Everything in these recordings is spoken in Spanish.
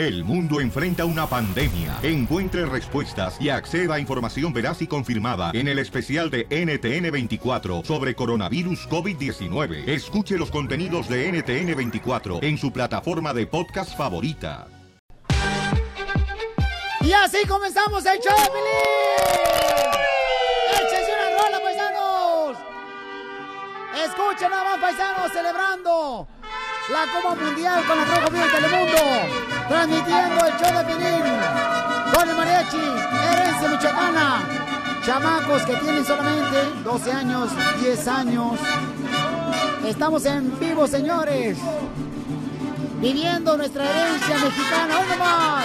El mundo enfrenta una pandemia. Encuentre respuestas y acceda a información veraz y confirmada en el especial de NTN24 sobre coronavirus COVID-19. Escuche los contenidos de NTN24 en su plataforma de podcast favorita. Y así comenzamos el show. ¡Échense una rola, paisanos! Escuchen nada más, paisanos, celebrando la Copa Mundial con la Rojo Vivo de Telemundo. Transmitiendo el show de Piolín con el mariachi, herencia michoacana. Chamacos que tienen solamente 12 años, 10 años. Estamos en vivo, señores. Viviendo nuestra herencia mexicana. ¡Hoy nomás!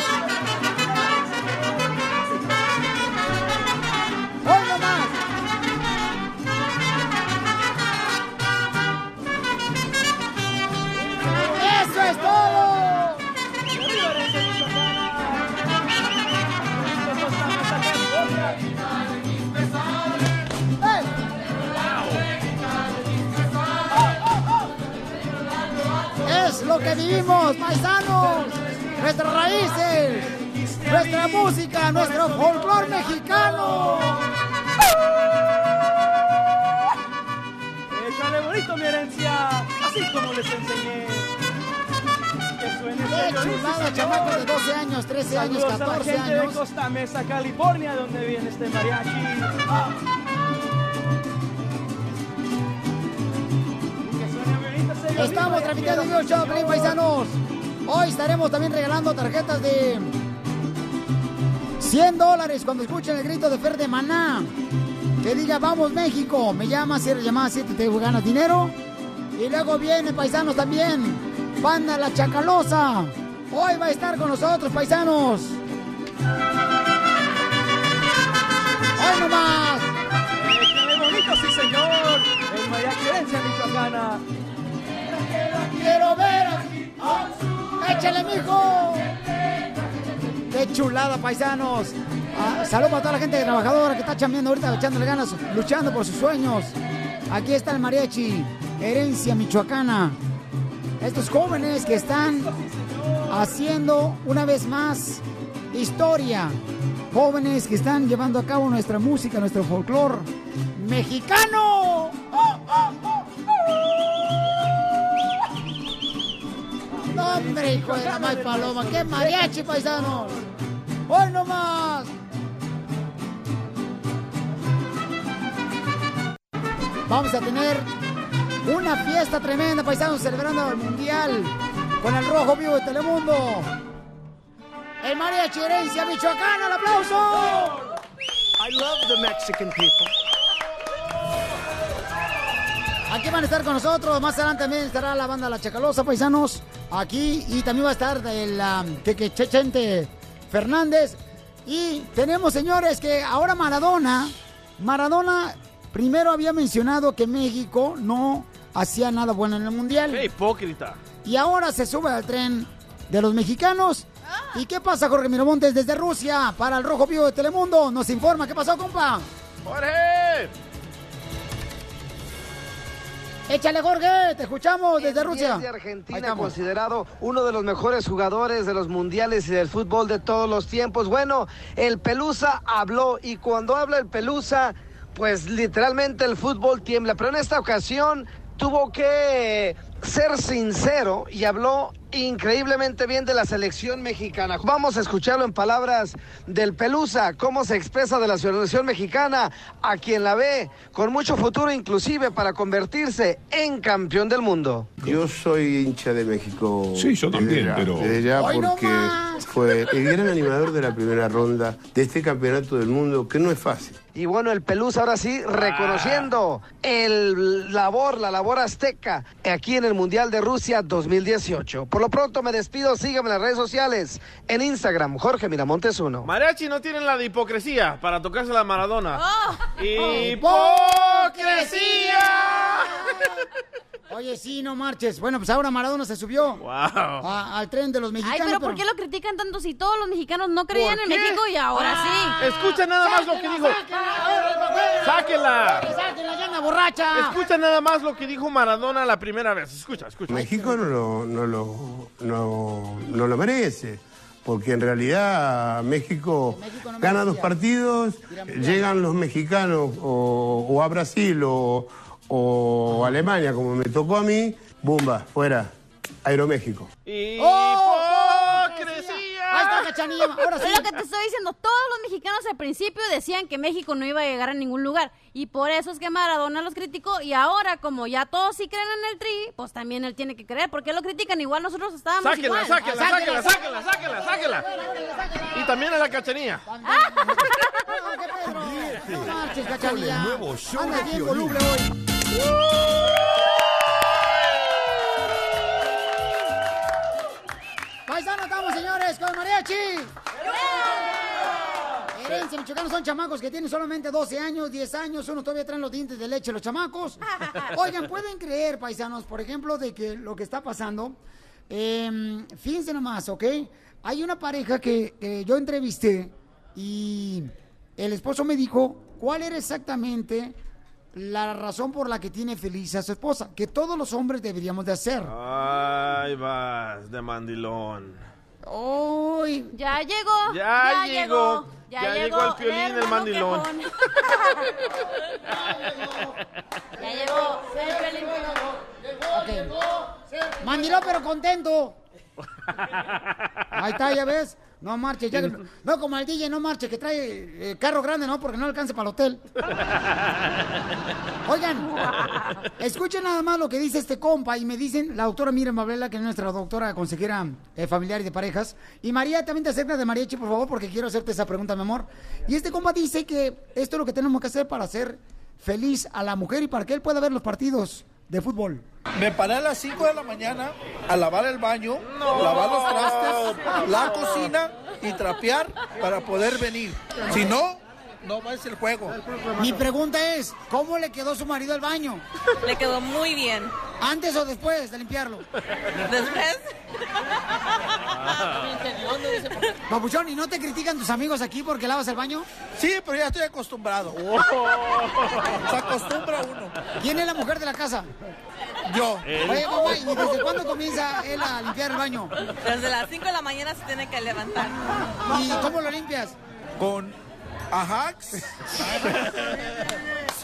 ¡Hoy nomás! ¡Eso es todo! Es lo que vivimos, paisanos. Nuestras raíces, nuestra música, nuestro folclor mexicano. Échale bonito mi herencia, así como les enseñé. Qué dice chulada, chamacos de 12 años, 13 años, Saludos a la 14 gente años. de Costa Mesa, California, donde viene este mariachi. Ah. Estamos transmitiendo en vivo show, paisanos. Hoy estaremos también regalando tarjetas de 100 dólares cuando escuchen el grito de Fer de Maná. Que diga, vamos México. Me llama, cierra llamada 7, te ganas dinero. Y luego viene, paisanos también. Banda La Chacalosa. Hoy va a estar con nosotros, paisanos. Hoy nomás. Échale bonito, sí señor. El mariachi herencia michoacana. Quiero ver. Échale, mijo. Qué chulada, paisanos. Ah, saludos para toda la gente trabajadora que está chambeando ahorita, echándole ganas, luchando por sus sueños. Aquí está el mariachi, herencia michoacana. Estos jóvenes que están haciendo una vez más historia. Jóvenes que están llevando a cabo nuestra música, nuestro folclor mexicano. ¡Oh, oh! No, hombre, hijo de la mal paloma. ¡Qué mariachi, paisanos! ¡Hoy nomás! Vamos a tener una fiesta tremenda, paisanos, celebrando el Mundial con el Rojo Vivo de Telemundo. El mariachi herencia michoacana, el aplauso. I love the Mexican people. Aquí van a estar con nosotros. Más adelante también estará la banda La Chacalosa, paisanos. Aquí. Y también va a estar el um, Cheque Chechente Fernández. Y tenemos, señores, que ahora Maradona. Maradona primero había mencionado que México no hacía nada bueno en el Mundial. ¡Qué hipócrita! Y ahora se sube al tren de los mexicanos. ¿Y qué pasa, Jorge Miramontes, desde Rusia? Para el Rojo Vivo de Telemundo. Nos informa. ¿Qué pasó, compa? ¡Jorge! Échale, Jorge. Te escuchamos desde Rusia. de Argentina, considerado uno de los mejores jugadores de los mundiales y del fútbol de todos los tiempos. Bueno, el Pelusa habló y cuando habla el Pelusa, pues literalmente el fútbol tiembla. Pero en esta ocasión tuvo que ser sincero y habló increíblemente bien de la selección mexicana. Vamos a escucharlo en palabras del Pelusa, cómo se expresa de la selección mexicana, a quien la ve con mucho futuro inclusive para convertirse en campeón del mundo. Yo soy hincha de México. Sí, yo también, desde ya, pero- Desde ya ¡Hoy no porque fue el gran animador de la primera ronda de este campeonato del mundo, que no es fácil. Y bueno, el Pelusa ahora sí reconociendo el labor, la labor azteca aquí en el Mundial de Rusia 2018. Por lo pronto me despido, síganme en las redes sociales, en Instagram, Jorge Miramontes 1. Mariachi no tienen la de hipocresía para tocarse la Maradona. ¡Hipocresía! Oye, sí, no marches. Bueno, pues ahora Maradona se subió ¡Wow! a- al tren de los Ay, mexicanos. pero ¿por qué lo critican tanto si todos los mexicanos no creían ¿Por en? México y ahora sí? Escucha nada más lo que dijo. ¡Sáquenla! ¡Sáquenla, ya anda borracha! Escucha nada más lo que dijo Maradona la primera vez. Escucha, escucha. México no lo, no lo, no, no lo merece. porque en realidad México México no gana dos partidos, llegan los mexicanos o, o a Brasil o, o Alemania, como me tocó a mí, ¡bumba! Fuera, Aeroméxico. ¡Oh! Está, Cachanilla. Ahora sí. Es lo que te estoy diciendo. Todos los mexicanos al principio decían que México no iba a llegar a ningún lugar. Y por eso es que Maradona los criticó. Y ahora, como ya todos sí creen en el tri, pues también él tiene que creer. Porque lo critican igual nosotros estábamos Sáquela, igual. sáquela, Sáquela, sáquela, sáquela, sáquela, sáquela. Y también a la cachanilla. No marches, Cachanilla. Con Paisano, estamos, señores, con mariachi. Herencia, michoacanos son chamacos que tienen solamente 12 años, 10 años, uno todavía traen los dientes de leche los chamacos. Oigan, ¿pueden creer, paisanos, por ejemplo, de que lo que está pasando? Eh, fíjense nomás, ¿ok? Hay una pareja que, que yo entrevisté y el esposo me dijo cuál era exactamente la razón por la que tiene feliz a su esposa, que todos los hombres deberíamos de hacer. Ay, vas de mandilón. Hoy, Ya llegó. Ya llegó. Ya, Ya llegó. llegó el Piolín, el mandilón. quejón. ya llegó. el Piolín. mandiló pero contento. Ahí está, ya ves. No marche, ya. No como el DJ, no marche, que trae eh, carro grande, ¿no? Porque no alcanza para el hotel. Oigan, escuchen nada más lo que dice este compa y me dicen la doctora Miriam Mablela, que es nuestra doctora consejera eh, familiar y de parejas. Y María, también te acercas de Mariachi, por favor, porque quiero hacerte esa pregunta, mi amor. Y este compa dice que esto es lo que tenemos que hacer para hacer feliz a la mujer y para que él pueda ver los partidos de fútbol. Me paré a las 5 de la mañana a lavar el baño, lavar los trastes, la cocina y trapear para poder venir. Si no, no va a ser el juego. Mi pregunta es, ¿cómo le quedó su marido al baño? Le quedó muy bien. ¿Antes o después de limpiarlo? Después, Papuchón, ¿y no te critican tus amigos aquí porque lavas el baño? Sí, pero ya estoy acostumbrado. Se acostumbra uno. ¿Quién es la mujer de la casa? Yo. Oye, mamá, ¿y desde cuándo comienza él a limpiar el baño? desde las 5 de la mañana se tiene que levantar. ¿Y cómo lo limpias? Con Ajax,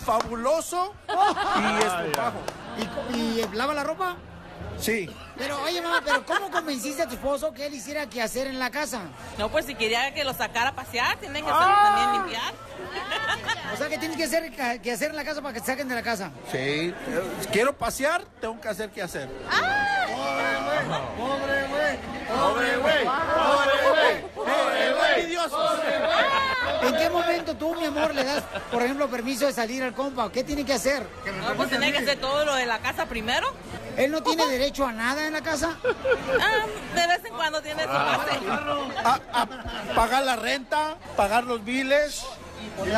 fabuloso y estropajo. ¿Y, y lava la ropa? Sí. Pero, oye, mamá, ¿pero cómo convenciste a tu esposo que él hiciera qué hacer en la casa? No, pues si quería que lo sacara a pasear, tiene que hacerlo también limpiar. O sea, ¿qué tienes que hacer, que hacer en la casa para que te saquen de la casa? Sí. Quiero pasear, tengo que hacer qué hacer. Pobre güey, pobre güey, pobre güey. Envidiosos. ¿En qué momento tú, mi amor, le das, por ejemplo, permiso de salir al compa? ¿Qué tiene que hacer? No, pues tiene que hacer todo lo de la casa primero. ¿Él no tiene derecho a nada en la casa? Ah, de vez en cuando tiene su pase. A, a pagar la renta, pagar los biles,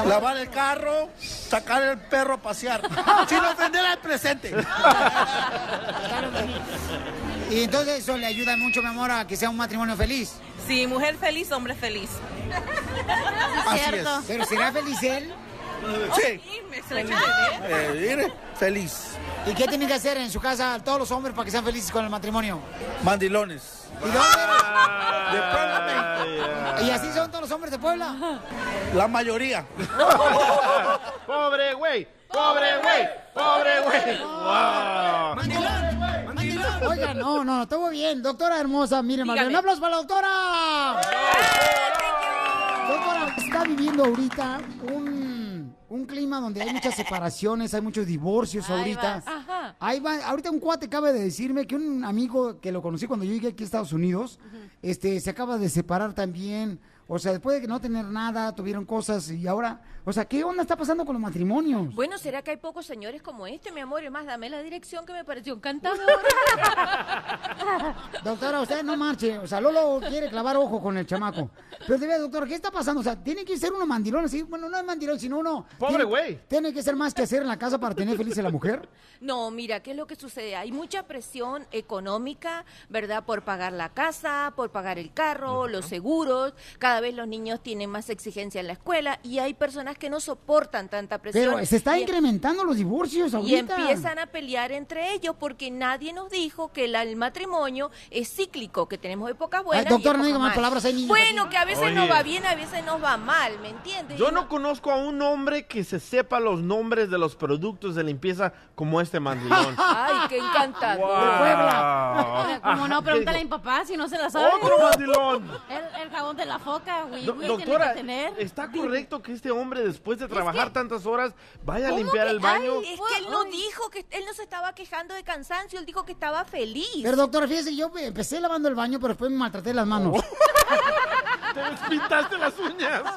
lavar el carro, sacar el perro a pasear. Sin ofender al presente. Y entonces eso le ayuda mucho, mi amor, a que sea un matrimonio feliz. Sí, mujer feliz, hombre feliz. Así es. Cierto. ¿Pero será feliz él? Sí. Eh, mire, feliz. ¿Y qué tienen que hacer en su casa todos los hombres para que sean felices con el matrimonio? Mandilones. ¿Y dónde eres? De Puebla, México. ¿Y así son todos los hombres de Puebla? La mayoría. Pobre güey, pobre güey, pobre güey. Wow. Oiga, no, no, estuvo bien. Doctora hermosa, miren, Dígame. un aplauso para la doctora. Doctora, está viviendo ahorita un, un clima donde hay muchas separaciones, hay muchos divorcios Ahí ahorita. vas. Ajá. Ahí va, ahorita un cuate acaba de decirme que un amigo que lo conocí cuando yo llegué aquí a Estados Unidos, este, se acaba de separar también. O sea, después de que no tener nada, tuvieron cosas y ahora, o sea, ¿qué onda está pasando con los matrimonios? Bueno, ¿será que hay pocos señores como este, mi amor? Es más, dame la dirección que me pareció encantador. Doctora, usted no marche. O sea, Lolo quiere clavar ojo con el chamaco. Pero de verdad, doctor, ¿qué está pasando? O sea, tiene que ser uno mandilón así. Bueno, no es mandilón, sino uno. Pobre tiene- güey. Tiene que ser más que hacer en la casa para tener feliz a la mujer. No, mira, ¿qué es lo que sucede? Hay mucha presión económica, ¿verdad? Por pagar la casa, por pagar el carro, los seguros. Cada vez los niños tienen más exigencia en la escuela y hay personas que no soportan tanta presión. Pero se está y- incrementando los divorcios y empiezan a pelear entre ellos porque nadie nos dijo que la- el matrimonio es cíclico, que tenemos épocas buenas. doctora, y no diga malas. palabras, hay niños Bueno, que a veces Oye. nos va bien, a veces nos va mal, ¿me entiendes? Yo no conozco a un hombre que se sepa los nombres de los productos de limpieza como este mandilón. Ay, qué encantador. Wow. Como no, pregúntale a ¿qué mi papá si no se la sabe. Otro mandilón. El, el jabón de la foca, güey. Do- güey, doctora, tiene que tener. ¿está correcto que este hombre después de trabajar tantas horas vaya a ¿Cómo limpiar que- el baño? Ay, es que él no dijo que él no se estaba quejando de cansancio, él dijo que estaba feliz. Pero doctora, fíjese, yo empecé lavando el baño, pero después me maltraté las manos. Te despintaste las uñas.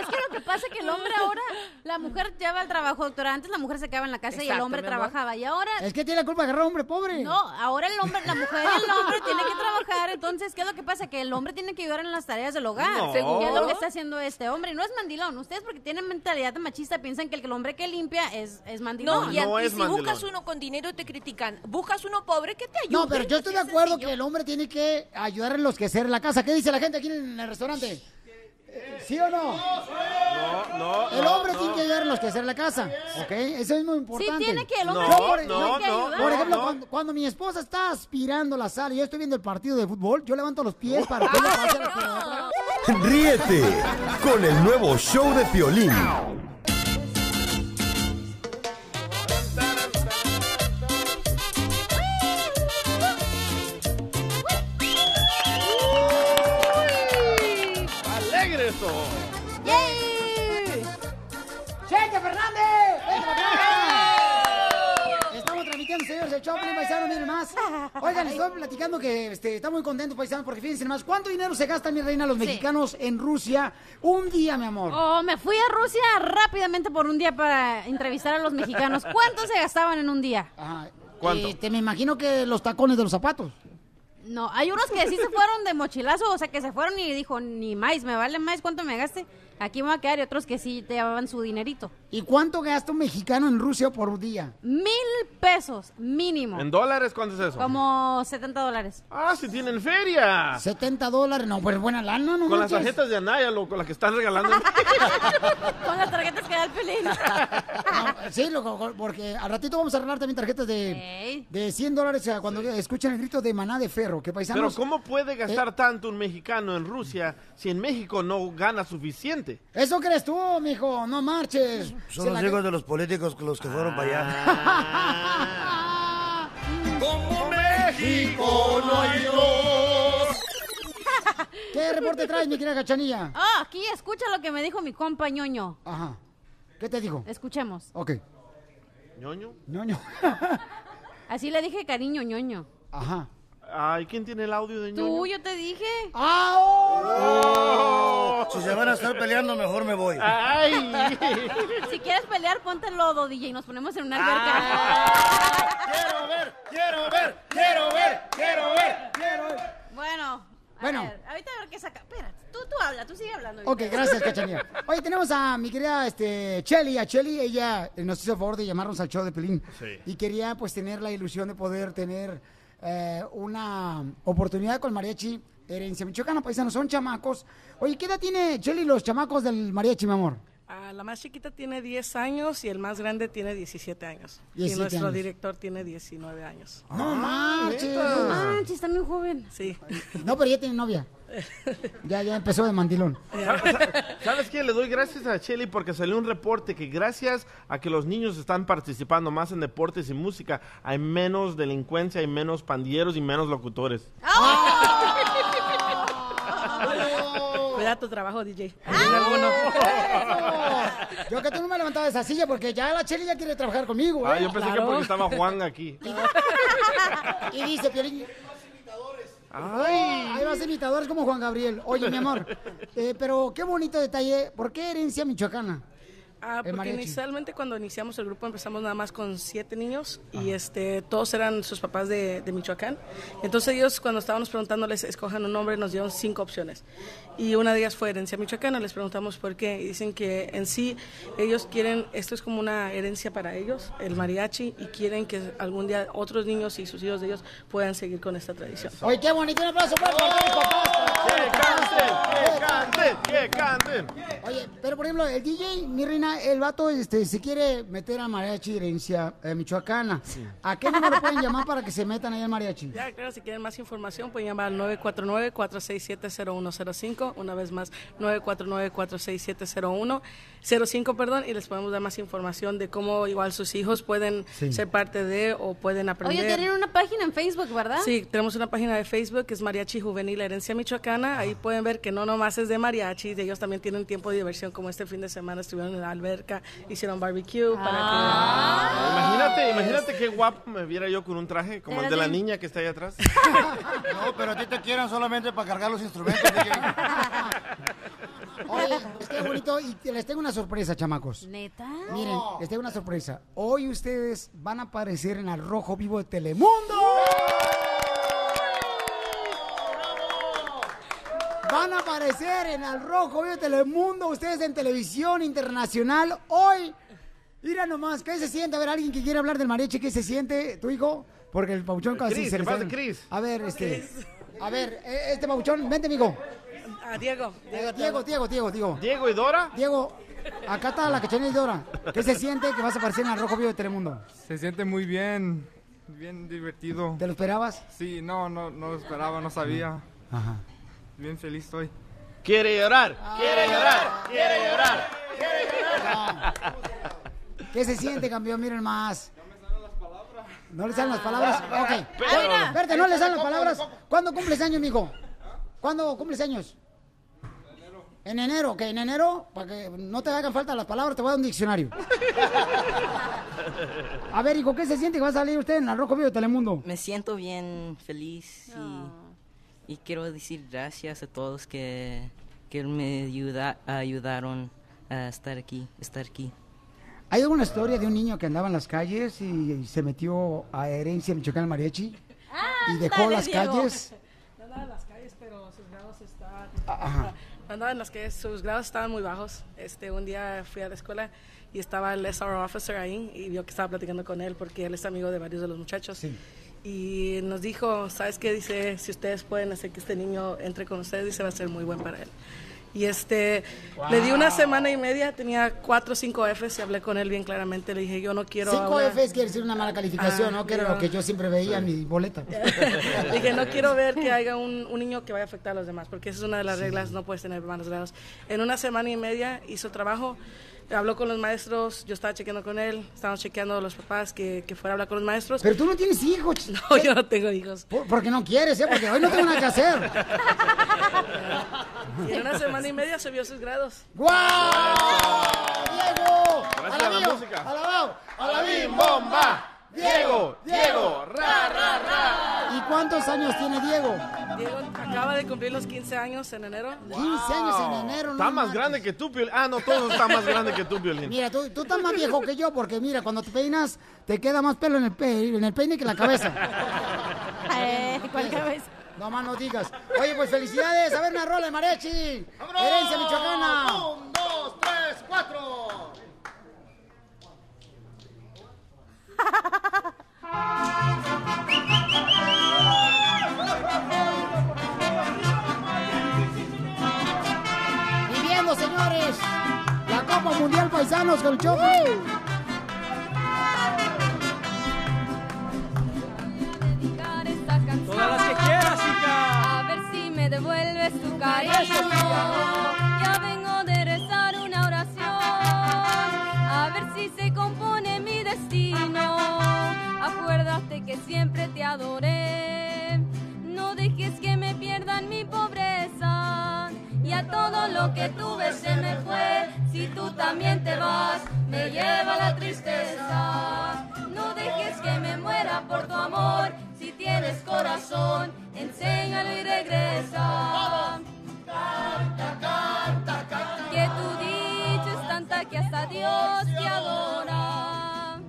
Es que lo que pasa es que el hombre ahora, la mujer lleva al trabajo, doctora. Antes la mujer se quedaba en la casa y el hombre trabajaba. Y ahora, Es que tiene la culpa de agarrar a un hombre pobre. no, ahora el hombre, la mujer y el hombre tienen que trabajar. Entonces, ¿qué es lo que pasa? Que el hombre tiene que ayudar en las tareas del hogar. No. ¿Qué es lo que está haciendo este hombre? No es mandilón. Ustedes porque tienen mentalidad de machista piensan que el, hombre que limpia es, es mandilón. No, y, a- No y es si mandilón. buscas uno con dinero te critican. Buscas uno pobre que te ayude. No, pero yo estoy de acuerdo sencillo. que el hombre tiene que ayudar en los que hacer la casa. ¿Qué dice la gente aquí en el restaurante? ¿Sí o no? No, no, El no, hombre no. tiene que ayudar en los que hacer la casa, ¿ok? Eso es muy Sí, importante. tiene que, el hombre No, tiene, no, que no. Por ejemplo, no. Cuando, cuando mi esposa está aspirando la sala y yo estoy viendo el partido de fútbol, yo levanto los pies para que ella pase a la. Ríete con el nuevo show de Piolín. Miren más. Oigan, estoy platicando que este, está muy contento, paisanos, porque fíjense más, ¿cuánto dinero se gasta, mi reina, los Sí. mexicanos en Rusia un día, mi amor? Oh, me fui a Rusia rápidamente por un día para entrevistar a los mexicanos. ¿Cuánto se gastaban en un día? Ajá. ¿Cuánto? Este, me imagino que los tacones de los zapatos. No, hay unos que sí se fueron de mochilazo, o sea, que se fueron y dijo, ni más, me vale más cuánto me gaste, aquí me voy a quedar, y otros que sí te llevaban su dinerito. ¿Y cuánto gasta un mexicano en Rusia por día? Mil pesos, mínimo. ¿En dólares cuánto es eso? Como 70 dólares. Ah, si tienen feria. 70 dólares, no, pues buena lana, ¿no? Con las tarjetas de Anaya, loco, las que están regalando. Con las tarjetas que da el pelín. No, sí, loco, porque al ratito vamos a arreglar también tarjetas de, de 100 dólares eh, cuando escuchan el grito de maná de ferro. Que Pero paisanos. ¿cómo puede Eh. gastar tanto un mexicano en Rusia si en México no gana suficiente? Eso crees tú, mijo, no marches. Son Se los hijos de los políticos que los que fueron para allá. Como México no hay dos. ¿Qué reporte traes, mi querida Cachanilla? Ah, aquí escucha lo que me dijo mi compa ñoño. Ajá. ¿Qué te dijo? Escuchemos. Ok. ¿Ñoño? Ñoño. Así le dije cariño ñoño. Ajá. Ay, ¿quién tiene el audio de ñoño? Tú, yo te dije. ¡Ah! oh! Si se van a estar peleando, mejor me voy. ¡Ay! Si quieres pelear, ponte el lodo, DJ, y nos ponemos en una Ah. alberca. ¡Quiero ver! ¡Quiero ver! ¡Quiero ver! ¡Quiero ver! Quiero ver. Bueno, a Bueno. ver, ahorita a ver qué saca. Espera, tú, tú habla, tú sigue hablando. Ok, gracias, Cachanilla. Oye, tenemos a mi querida este, Chelly. A Chelly, ella nos hizo el favor de llamarnos al show de Pelín. Sí. Y quería, pues, tener la ilusión de poder tener eh, una oportunidad con mariachi herencia michoacana. Paisanos, son chamacos. Oye, ¿qué edad tiene Chelly los chamacos del mariachi, mi amor? Ah, la más chiquita tiene 10 años y el más grande tiene 17 años. 17 y nuestro años. director tiene 19 años. No manches. No manches, está muy joven. Sí. No, pero ya tiene novia. Ya, ya empezó de mandilón. ¿Sabes qué? Le doy gracias a Shelly porque salió un reporte que gracias a que los niños están participando más en deportes y música, hay menos delincuencia, hay menos pandilleros y menos locutores. Cuida tu trabajo, DJ. Yo que tú no me levantabas de esa silla porque ya la Chelly ya quiere trabajar conmigo. Ah, ¿eh? yo pensé que porque estaba Juan aquí. Y dice, Piolín, Ay. Ahí vas imitadores como Juan Gabriel. Oye, mi amor, eh, pero qué bonito detalle. ¿Por qué herencia michoacana? Ah, porque mariachi. inicialmente cuando iniciamos el grupo empezamos nada más con siete niños y este todos eran sus papás de, de Michoacán. Entonces ellos cuando estábamos preguntándoles escojan un nombre nos dieron cinco opciones y una de ellas fue herencia michoacana. Les preguntamos por qué y dicen que en sí ellos quieren esto es como una herencia para ellos el mariachi y quieren que algún día otros niños y sus hijos de ellos puedan seguir con esta tradición. Oye, qué bonito. Un aplauso para los papás. para todos los papás. canten. Oye, pero por ejemplo, el DJ, mi reina, el vato este, se quiere meter a mariachi herencia eh, michoacana. ¿A qué número pueden llamar para que se metan ahí al mariachi? Ya, claro, si quieren más información pueden llamar al 949-467-0105, una vez más 949-467-0105, perdón, y les podemos dar más información de cómo igual sus hijos pueden Sí. ser parte de o pueden aprender. Oye, tienen una página en Facebook, ¿verdad? Sí, tenemos una página de Facebook que es Mariachi Juvenil Herencia Michoacana. Ahí pueden ver que no nomás es de mariachi, ellos también tienen tiempo de diversión, como este fin de semana estuvieron en la alberca, hicieron barbecue Ah. Imagínate, imagínate qué guapo me viera yo con un traje como el de la niña que está ahí atrás. No, pero a ti te quieren solamente para cargar los instrumentos. Oye, pues qué bonito. Y les tengo una sorpresa, chamacos. ¿Neta? Miren, les tengo una sorpresa. Hoy ustedes van a aparecer en el Rojo Vivo de Telemundo. Van a aparecer en el Rojo Vivo de Telemundo. Ustedes en televisión internacional. Hoy. Mira nomás, ¿qué se siente? A ver, alguien que quiere hablar del mariachi, ¿qué se siente? ¿Tu hijo? Porque el pauchón casi Chris, se ¿qué le pasa, está- Chris? A ver, este. A ver, eh, este pauchón, vente, amigo. Ah, Diego. Diego, Diego, Diego, Diego, Diego. ¿Diego y Dora? Diego, acá está la cachanilla y Dora. ¿Qué se siente que vas a aparecer en el Rojo Vivo de Telemundo? Se siente muy bien, bien divertido. ¿Te lo esperabas? Sí, no, no, no lo esperaba, no sabía. Ajá. Bien feliz estoy. Quiere llorar, quiere llorar, quiere llorar, quiere llorar. ¿Qué se siente, campeón? Miren más. ¿No le salen las palabras? Ok. Espérate, no le salen las palabras. ¿Cuándo cumples años, mijo? ¿Cuándo cumples años? En enero, que en enero, para que no te hagan falta las palabras, te voy a dar un diccionario. A ver, hijo, ¿qué se siente que va a salir usted en el Rojo Vivo de Telemundo? Me siento bien feliz y, Ah. y quiero decir gracias a todos que, que me ayuda, ayudaron a estar aquí, estar aquí. ¿Hay alguna historia de un niño que andaba en las calles y, se metió a herencia Michoacán Mariachi? y dejó las Diego. calles. No andaba en las calles, pero sus grados estaban... Ajá. Andaba en las calles, sus grados estaban muy bajos. Este, un día fui a la escuela y estaba el SR officer ahí y vio que estaba platicando con él porque él es amigo de varios de los muchachos. Y nos dijo, ¿sabes qué? Dice, si ustedes pueden hacer que este niño entre con ustedes, dice, va a ser muy buen para él. Y este, le di una semana y media, tenía cuatro o cinco Fs y hablé con él bien claramente. Le dije, yo no quiero... Cinco una- Fs quiere decir una mala calificación, Ah, ¿no? Que era lo que yo siempre veía en mi boleta. Dije, no quiero ver que haya un, un niño que vaya a afectar a los demás, porque esa es una de las reglas, no puedes tener malos grados. En una semana y media hizo trabajo, habló con los maestros, yo estaba chequeando con él, estábamos chequeando a los papás que, que fuera a hablar con los maestros. Pero tú no tienes hijos. No, yo no tengo hijos. Por- porque no quieres, ¿eh? Porque hoy no tengo nada que hacer. Y en una semana y media subió sus grados. ¡Guau! ¡Diego! A la ¡Alabío! música. ¡Alabao! ¡Alabim, bomba! Diego, Diego, ra, ra, ra. ¿Y cuántos años tiene Diego? Diego acaba de cumplir los 15 años en enero. 15 años en enero, no Está más grande que tú, Piolín. Ah, no, todos están más grandes que tú, Piolín. Mira, tú, tú estás más viejo que yo porque mira, cuando te peinas te queda más pelo en el, pe en el peine que en la cabeza. Eh, ¿Cuál cabeza? No más no digas. Oye, pues felicidades. A ver una rola de mariachi. Herencia michoacana. Un, dos, tres, cuatro. Paisanos con el show. Todas las que quieras, chica. A ver si me devuelves tu cariño. Ya vengo de rezar una oración. A ver si se compone mi destino. Acuérdate que siempre te adoré. Todo lo que tuve se me fue. Si tú también te vas, me lleva la tristeza. No dejes que me muera por tu amor. Si tienes corazón, enséñalo y regresa. Que tu dicha es tanta que hasta Dios te adora.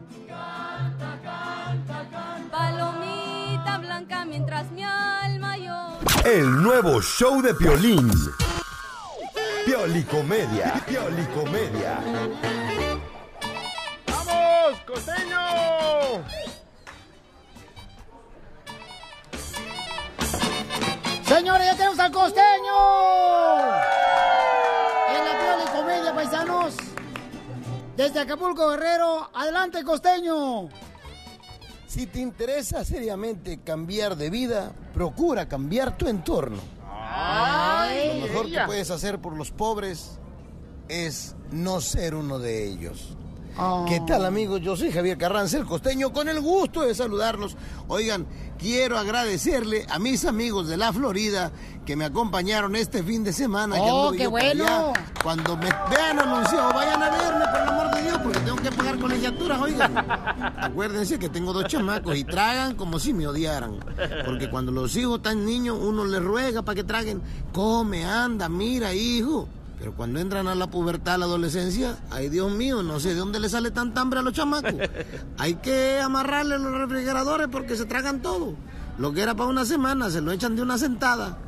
Palomita blanca mientras mi alma llora. El nuevo show de Piolín. Piolicomedia. Piolicomedia. ¡Vamos, costeño! Señores, ya tenemos al costeño. paisanos. Desde Acapulco, Guerrero. Adelante, costeño. Si te interesa seriamente cambiar de vida, procura cambiar tu entorno. Ay, Lo mejor ella. que puedes hacer por los pobres es no ser uno de ellos. ¿Qué tal amigos? Yo soy Javier Carranza, el costeño, con el gusto de saludarlos. Oigan, quiero agradecerle a mis amigos de la Florida que me acompañaron este fin de semana. Oh, qué por allá. bueno. Cuando me vean anunciado, vayan a verme, por el amor de Dios, porque tengo que pagar colegiaturas, oigan. Acuérdense que tengo dos chamacos y tragan como si me odiaran. Porque cuando los hijos están niños, uno les ruega para que traguen. Come, anda, mira, hijo. Pero cuando entran a la pubertad, a la adolescencia, ay Dios mío, no sé de dónde le sale tanta hambre a los chamacos. Hay que amarrarle los refrigeradores porque se tragan todo. Lo que era para una semana, se lo echan de una sentada.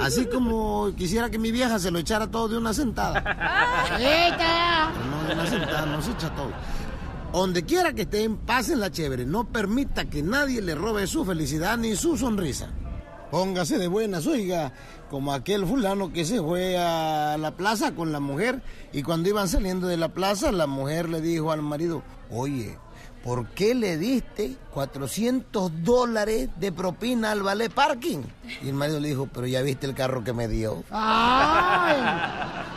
Así como quisiera que mi vieja se lo echara todo de una sentada. No de una sentada, no se echa todo. Donde quiera que estén, pásenla chévere. No permita que nadie le robe su felicidad ni su sonrisa. Póngase de buenas, oiga, como aquel fulano que se fue a la plaza con la mujer y cuando iban saliendo de la plaza, la mujer le dijo al marido, oye, ¿por qué le diste 400 dólares de propina al ballet parking? Y el marido le dijo, pero ya viste el carro que me dio.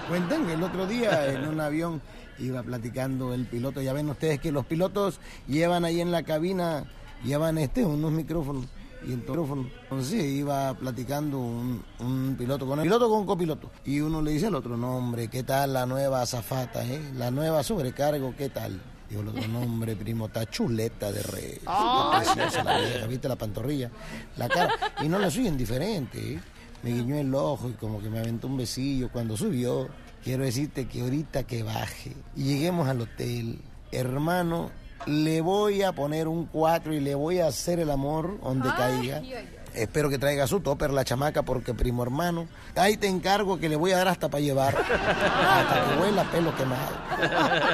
Cuenten que el otro día en un avión iba platicando el piloto. Ya ven ustedes que los pilotos llevan ahí en la cabina, llevan este, unos micrófonos. Y el micrófono. Entonces iba platicando un, un piloto con el piloto con un copiloto. Y uno le dice al otro, no hombre, ¿qué tal la nueva azafata, eh? La nueva sobrecargo, ¿qué tal? Digo el otro, no hombre, primo, está chuleta de. Ay. Preciosa la vieja, ¿viste la pantorrilla? La cara. Y no le soy indiferente, ¿eh? Me guiñó el ojo y como que me aventó un besillo cuando subió. Quiero decirte que ahorita que baje y lleguemos al hotel, hermano, le voy a poner un 4 y le voy a hacer el amor donde caiga. Espero que traiga su topper la chamaca porque primo hermano, ahí te encargo que le voy a dar hasta para llevar, hasta que huela pelo quemado.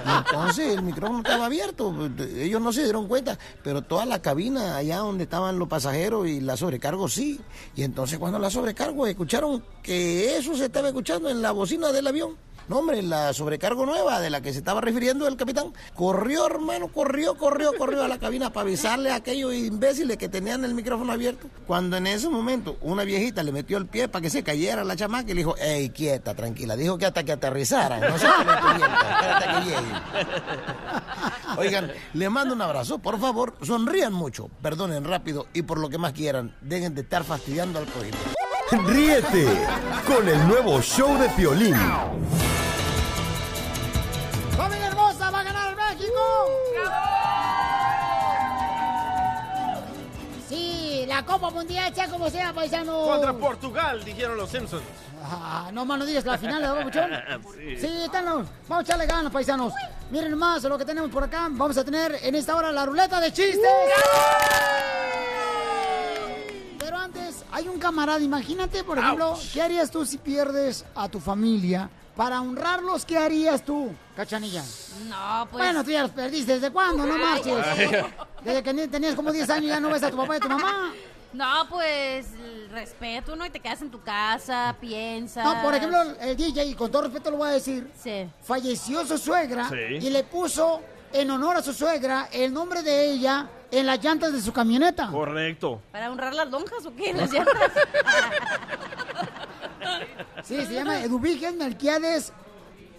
Y entonces el micrófono estaba abierto, ellos no se dieron cuenta, pero toda la cabina allá donde estaban los pasajeros y la sobrecargo sí. Y entonces cuando la sobrecargo escucharon que eso se estaba escuchando en la bocina del avión. No, hombre, la sobrecargo nueva de la que se estaba refiriendo el capitán. Corrió, hermano, corrió, corrió, corrió a la cabina para avisarle a aquellos imbéciles que tenían el micrófono abierto. Cuando en ese momento una viejita le metió el pie para que se cayera la chamaca y le dijo, ey, quieta, tranquila. Dijo que hasta que aterrizaran, no hasta que lleguen. Oigan, le mando un abrazo. Por favor, sonrían mucho, perdonen rápido y por lo que más quieran, dejen de estar fastidiando al proyecto. Ríete con el nuevo show de Piolín. ¡Familia hermosa! ¡Va a ganar México! Sí, la Copa Mundial, sea como sea, paisano. Contra Portugal, dijeron los Simpsons. Ah, no más no digas la final, ¿verdad, Papuchón? Sí. Sí, están los- vamos a echarle ganas, paisanos. Miren más lo que tenemos por acá. Vamos a tener en esta hora la ruleta de chistes. Antes, hay un camarada, imagínate, por ejemplo, ¿qué harías tú si pierdes a tu familia? Para honrarlos, ¿qué harías tú, cachanilla? No, pues. Bueno, tú ya los perdiste. ¿Desde cuándo? No marches. Desde que tenías como 10 años ya no ves a tu papá y a tu mamá. No, pues respeto, ¿no? Y te quedas en tu casa, piensas. No, por ejemplo, el DJ, y con todo respeto lo voy a decir, falleció su suegra Sí. y le puso en honor a su suegra el nombre de ella en las llantas de su camioneta. Correcto. ¿Para honrar las lonjas o qué? Las llantas. Sí, se llama Eduvigen Melquiades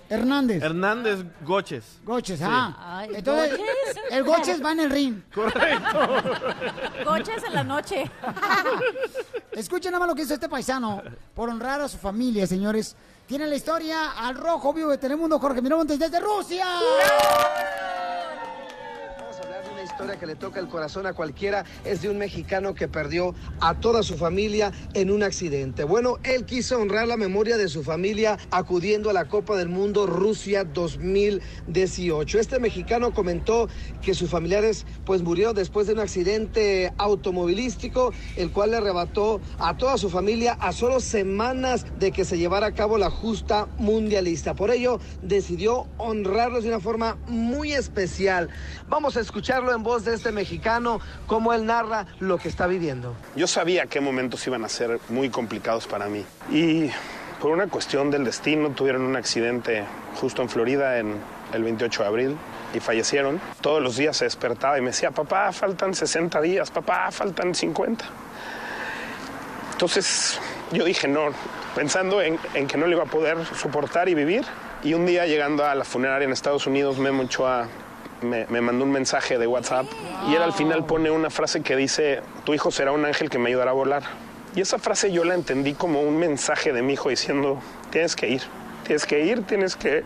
Hernández. Hernández Goches. Goches, Sí. ah. Ay, Entonces, ¿Goches? el Goches va en el ring. Correcto. Coches en la noche. Escuchen nada más lo que hizo este paisano por honrar a su familia, señores. Tiene la historia al rojo vivo de Telemundo, Jorge Miramontes desde Rusia a hablar de una historia que le toca el corazón a cualquiera. Es de un mexicano que perdió a toda su familia en un accidente. Bueno, él quiso honrar la memoria de su familia acudiendo a la Copa del Mundo Rusia 2018. Este mexicano comentó que sus familiares pues murieron después de un accidente automovilístico, el cual le arrebató a toda su familia a solo semanas de que se llevara a cabo la justa mundialista. Por ello, decidió honrarlos de una forma muy especial. Vamos a escucharlo en voz de este mexicano, cómo él narra lo que está viviendo. Yo sabía qué momentos iban a ser muy complicados para mí. Y por una cuestión del destino tuvieron un accidente justo en Florida en el 28 de abril y fallecieron. Todos los días se despertaba y me decía, papá, faltan 60 días, papá, faltan 50. Entonces yo dije, no, pensando en, que no le iba a poder soportar y vivir. Y un día llegando a la funeraria en Estados Unidos, Memo Ochoa me, me mandó un mensaje de WhatsApp y él al final pone una frase que dice, tu hijo será un ángel que me ayudará a volar. Y esa frase yo la entendí como un mensaje de mi hijo diciendo, tienes que ir, tienes que ir, tienes que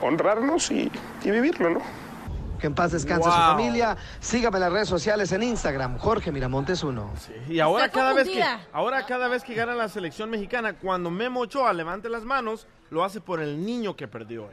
honrarnos y, y vivirlo, ¿no? Que en paz descanse su familia. Sígame en las redes sociales en Instagram, Jorge Miramontes 1. Y ahora cada vez que ahora cada vez que gana la selección mexicana, cuando Memo Ochoa levante las manos, lo hace por el niño que perdió.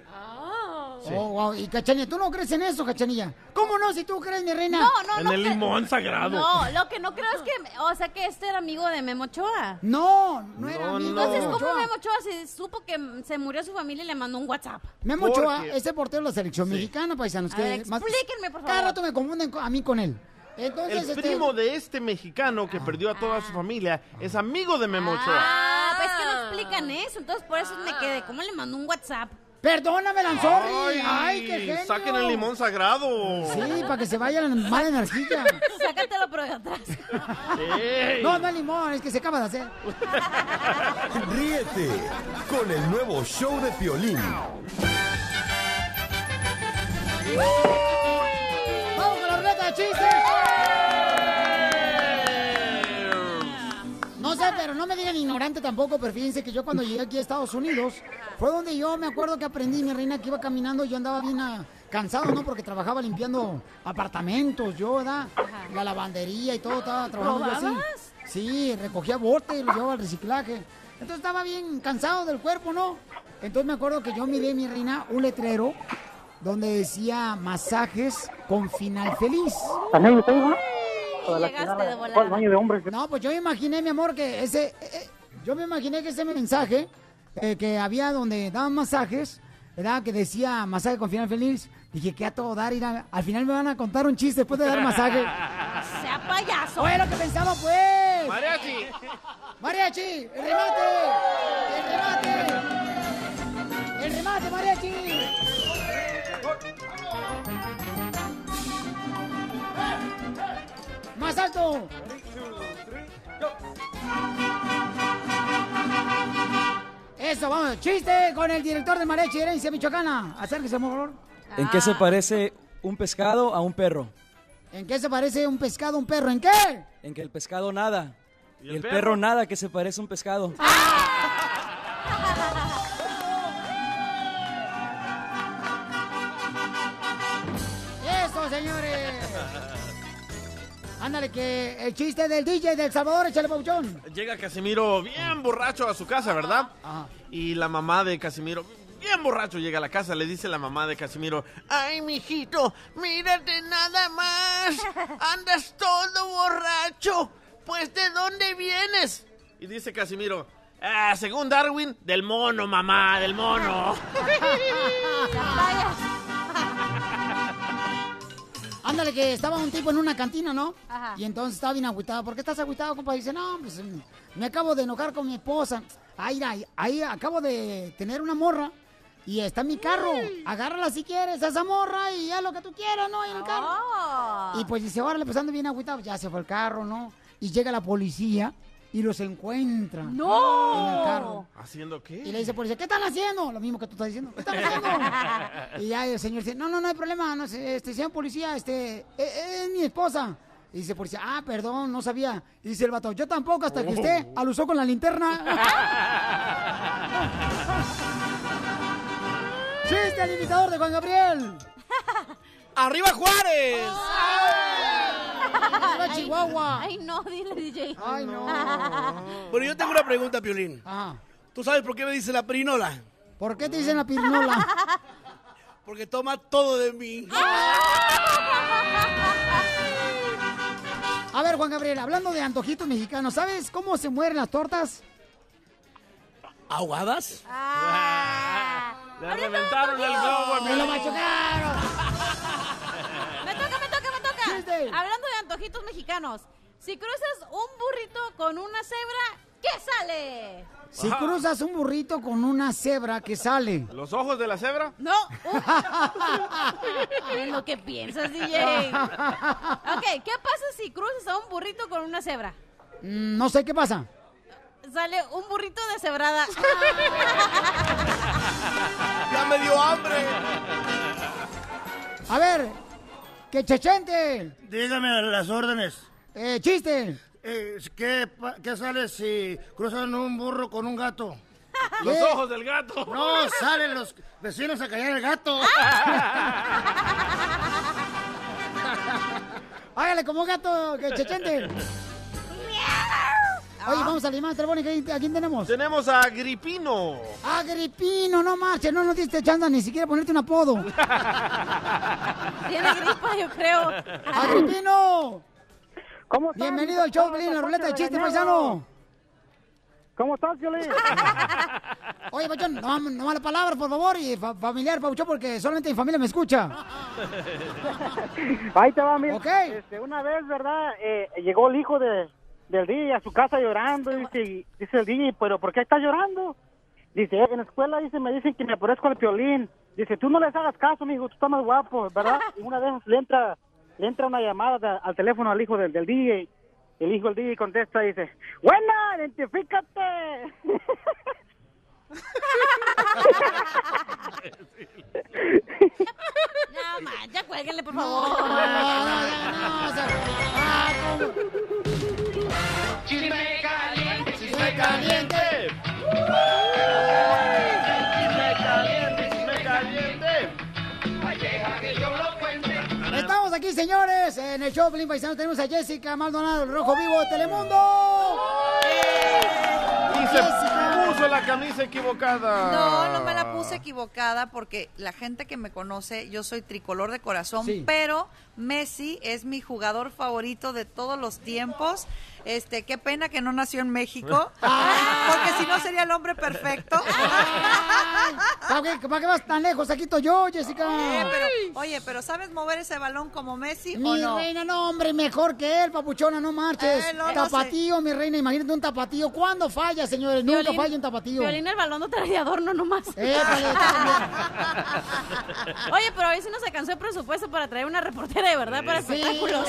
Sí. Oh, wow. Y Cachanilla, ¿tú no crees en eso, Cachanilla? ¿Cómo no? Si tú crees, mi reina. No, no, En no el limón sagrado. No, lo que no creo es que, o sea, que este era amigo de Memo Ochoa. No, no era No, amigo. no. Entonces, ¿cómo Ochoa? Memo Ochoa se supo que se murió su familia y le mandó un WhatsApp? Memo Ochoa es el portero de la selección mexicana, paisanos. A que ver, más- explíquenme, por Cada favor. rato me confunden co- a mí con él. Entonces, El este, primo de este mexicano que perdió a toda su familia es amigo de Memo Ochoa. Ah, pues que no explican eso, entonces por eso me quedé. ¿Cómo le mandó un WhatsApp? Perdóname, Lanzorri. Ay, Ay, qué genio. Saquen el limón sagrado. Sí, para que se vaya la mala energía. Sácatelo de atrás. Ey. No, no es limón, es que se acaba de hacer. Ríete con el nuevo show de Piolín. ¡Vamos con la ruleta de chistes! Pero no me digan ignorante tampoco, pero fíjense que yo cuando llegué aquí a Estados Unidos, fue donde yo me acuerdo que aprendí, mi reina, que iba caminando, yo andaba bien ah, cansado, ¿no? Porque trabajaba limpiando apartamentos, yo, ¿verdad? La lavandería y todo, estaba trabajando yo así. Sí, recogía bote y lo llevaba al reciclaje. Entonces estaba bien cansado del cuerpo, ¿no? Entonces me acuerdo que yo miré, mi reina, un letrero donde decía masajes con final feliz. Y llegaste de volada. No, pues yo me imaginé, mi amor, que ese. eh, eh, yo me imaginé que ese mensaje eh, que había donde daban masajes, ¿verdad? Que decía masaje con final feliz. Dije, que a todo dar, ir a- al final me van a contar un chiste después de dar masaje. Sea payaso. Fue lo que pensaba, pues. Mariachi. Mariachi, el remate. El remate. El remate, mariachi. Más alto. Eso, vamos. Chiste con el director de Mariachi Herencia Michoacana. Acérquese, por favor. ¿En qué se parece un pescado a un perro? ¿En qué se parece un pescado a un perro? ¿En qué? En que el pescado nada. ¿Y Y el el, perro? perro? nada que se parece a un pescado. Eso, Ándale, que el chiste del DJ del Salvador, échale pauchón. Llega Casimiro bien borracho a su casa, ¿verdad? Y la mamá de Casimiro, bien borracho, llega a la casa. Le dice la mamá de Casimiro, ay, mijito, mírate nada más. Andas todo borracho. Pues, ¿de dónde vienes? Y dice Casimiro, "Ah, según Darwin, del mono, mamá, del mono. Ándale, que estaba un tipo en una cantina, ¿no? Ajá. Y entonces estaba bien agüitado. ¿Por qué estás agüitado, compa? Dice, no, pues mm, me acabo de enojar con mi esposa. Ay, ahí, ahí acabo de tener una morra y está en mi carro. Agárrala si quieres a esa morra y haz lo que tú quieras, ¿no? En el carro. Oh. Y pues dice, órale, pues ando bien agüitado. Ya se fue el carro, ¿no? Y llega la policía y los encuentra. ¡No! En el carro. ¿Haciendo qué? Y le dice policía, ¿qué están haciendo? Lo mismo que tú estás diciendo. ¿Qué están haciendo? y ya el señor dice, no, no, no hay problema. No, sé, este, señor policía, este, eh, eh, es mi esposa. Y dice policía, ah, perdón, no sabía. Y dice el vato, yo tampoco, hasta que usted alusó con la linterna. ¡Chiste al imitador de Juan Gabriel! ¡Arriba Juárez! ¡Arriba Chihuahua! Ay, no, dile, DJ. Ay, no. Bueno, yo tengo una pregunta, Piolín. Ajá. ¿Tú sabes por qué me dice la pirinola? ¿Por qué te dicen la pirinola? Porque toma todo de mí. A ver, Juan Gabriel, hablando de antojitos mexicanos, ¿sabes cómo se mueren las tortas? ¿Ahogadas? Le reventaron el globo. ¡Me lo machucaron! Hablando de antojitos mexicanos. Si cruzas un burrito con una cebra, ¿qué sale? Si Ajá. cruzas un burrito con una cebra que sale. ¿Los ojos de la cebra? No. En lo que piensas, DJ. Ok, ¿qué pasa si cruzas a un burrito con una cebra? Mm, No sé qué pasa. Sale un burrito de cebrada. ¡Ya me dio hambre! A ver, que chechente. Dígame las órdenes. Eh, chiste. Eh, ¿qué, ¿Qué sale si cruzan un burro con un gato? Los ¿Qué? ojos del gato. No, salen los vecinos a callar el gato. Hágale como gato, que chechente. Oye, vamos a limar telefónica. ¿A quién tenemos? Tenemos a Gripino. Agripino, no marches, no nos diste chance ni siquiera ponerte un apodo. Tiene gripa, yo creo. Agripino. ¿Cómo estás? Bienvenido al show, Pelín, la ruleta de chistes, paisano. ¿Cómo estás, Violín? Oye, Pachón, no, no mala palabra, por favor, y fa- familiar, Pauchón, porque solamente mi familia me escucha. Ahí te va, mira. Ok. Este, una vez, ¿verdad? Eh, llegó el hijo de, del DJ a su casa llorando. Dice, dice el DJ, ¿pero por qué está llorando? Dice, en la escuela dice, me dicen que me parezco al piolín. Dice, tú no les hagas caso, mijo, tú estás más guapo, ¿verdad? Y una vez le entra, le entra una llamada de- al teléfono al hijo del, del DJ. El hijo del DJ contesta y dice, ¡Buena, identifícate! No, man, ya cuélguenle, por favor. Chisme caliente, chisme caliente. Chisme caliente, chisme caliente. Lo cuente. Estamos aquí, señores, en el show Pelín Paisano. Tenemos a Jessica Maldonado, el Rojo Vivo de Telemundo. Y se puso la camisa equivocada. No, no me la puse equivocada porque la gente que me conoce, yo soy tricolor de corazón, Sí. pero Messi es mi jugador favorito de todos los tiempos. Este, qué pena que no nació en México, porque si no sería el hombre perfecto. ¿Para qué, para qué vas tan lejos? Aquí estoy yo, Jessica. Eh, pero, oye, pero ¿sabes mover ese balón como Messi o Mi no? reina, no, hombre, mejor que él, papuchona, no marches. Eh, no, no tapatío, mi reina, imagínate un tapatío. ¿Cuándo falla, señores? Nunca Violín- falla un tapatío. Violín, el balón no trae de adorno nomás. Oye, pero hoy sí nos alcanzó el presupuesto para traer una reportera de verdad para espectáculos.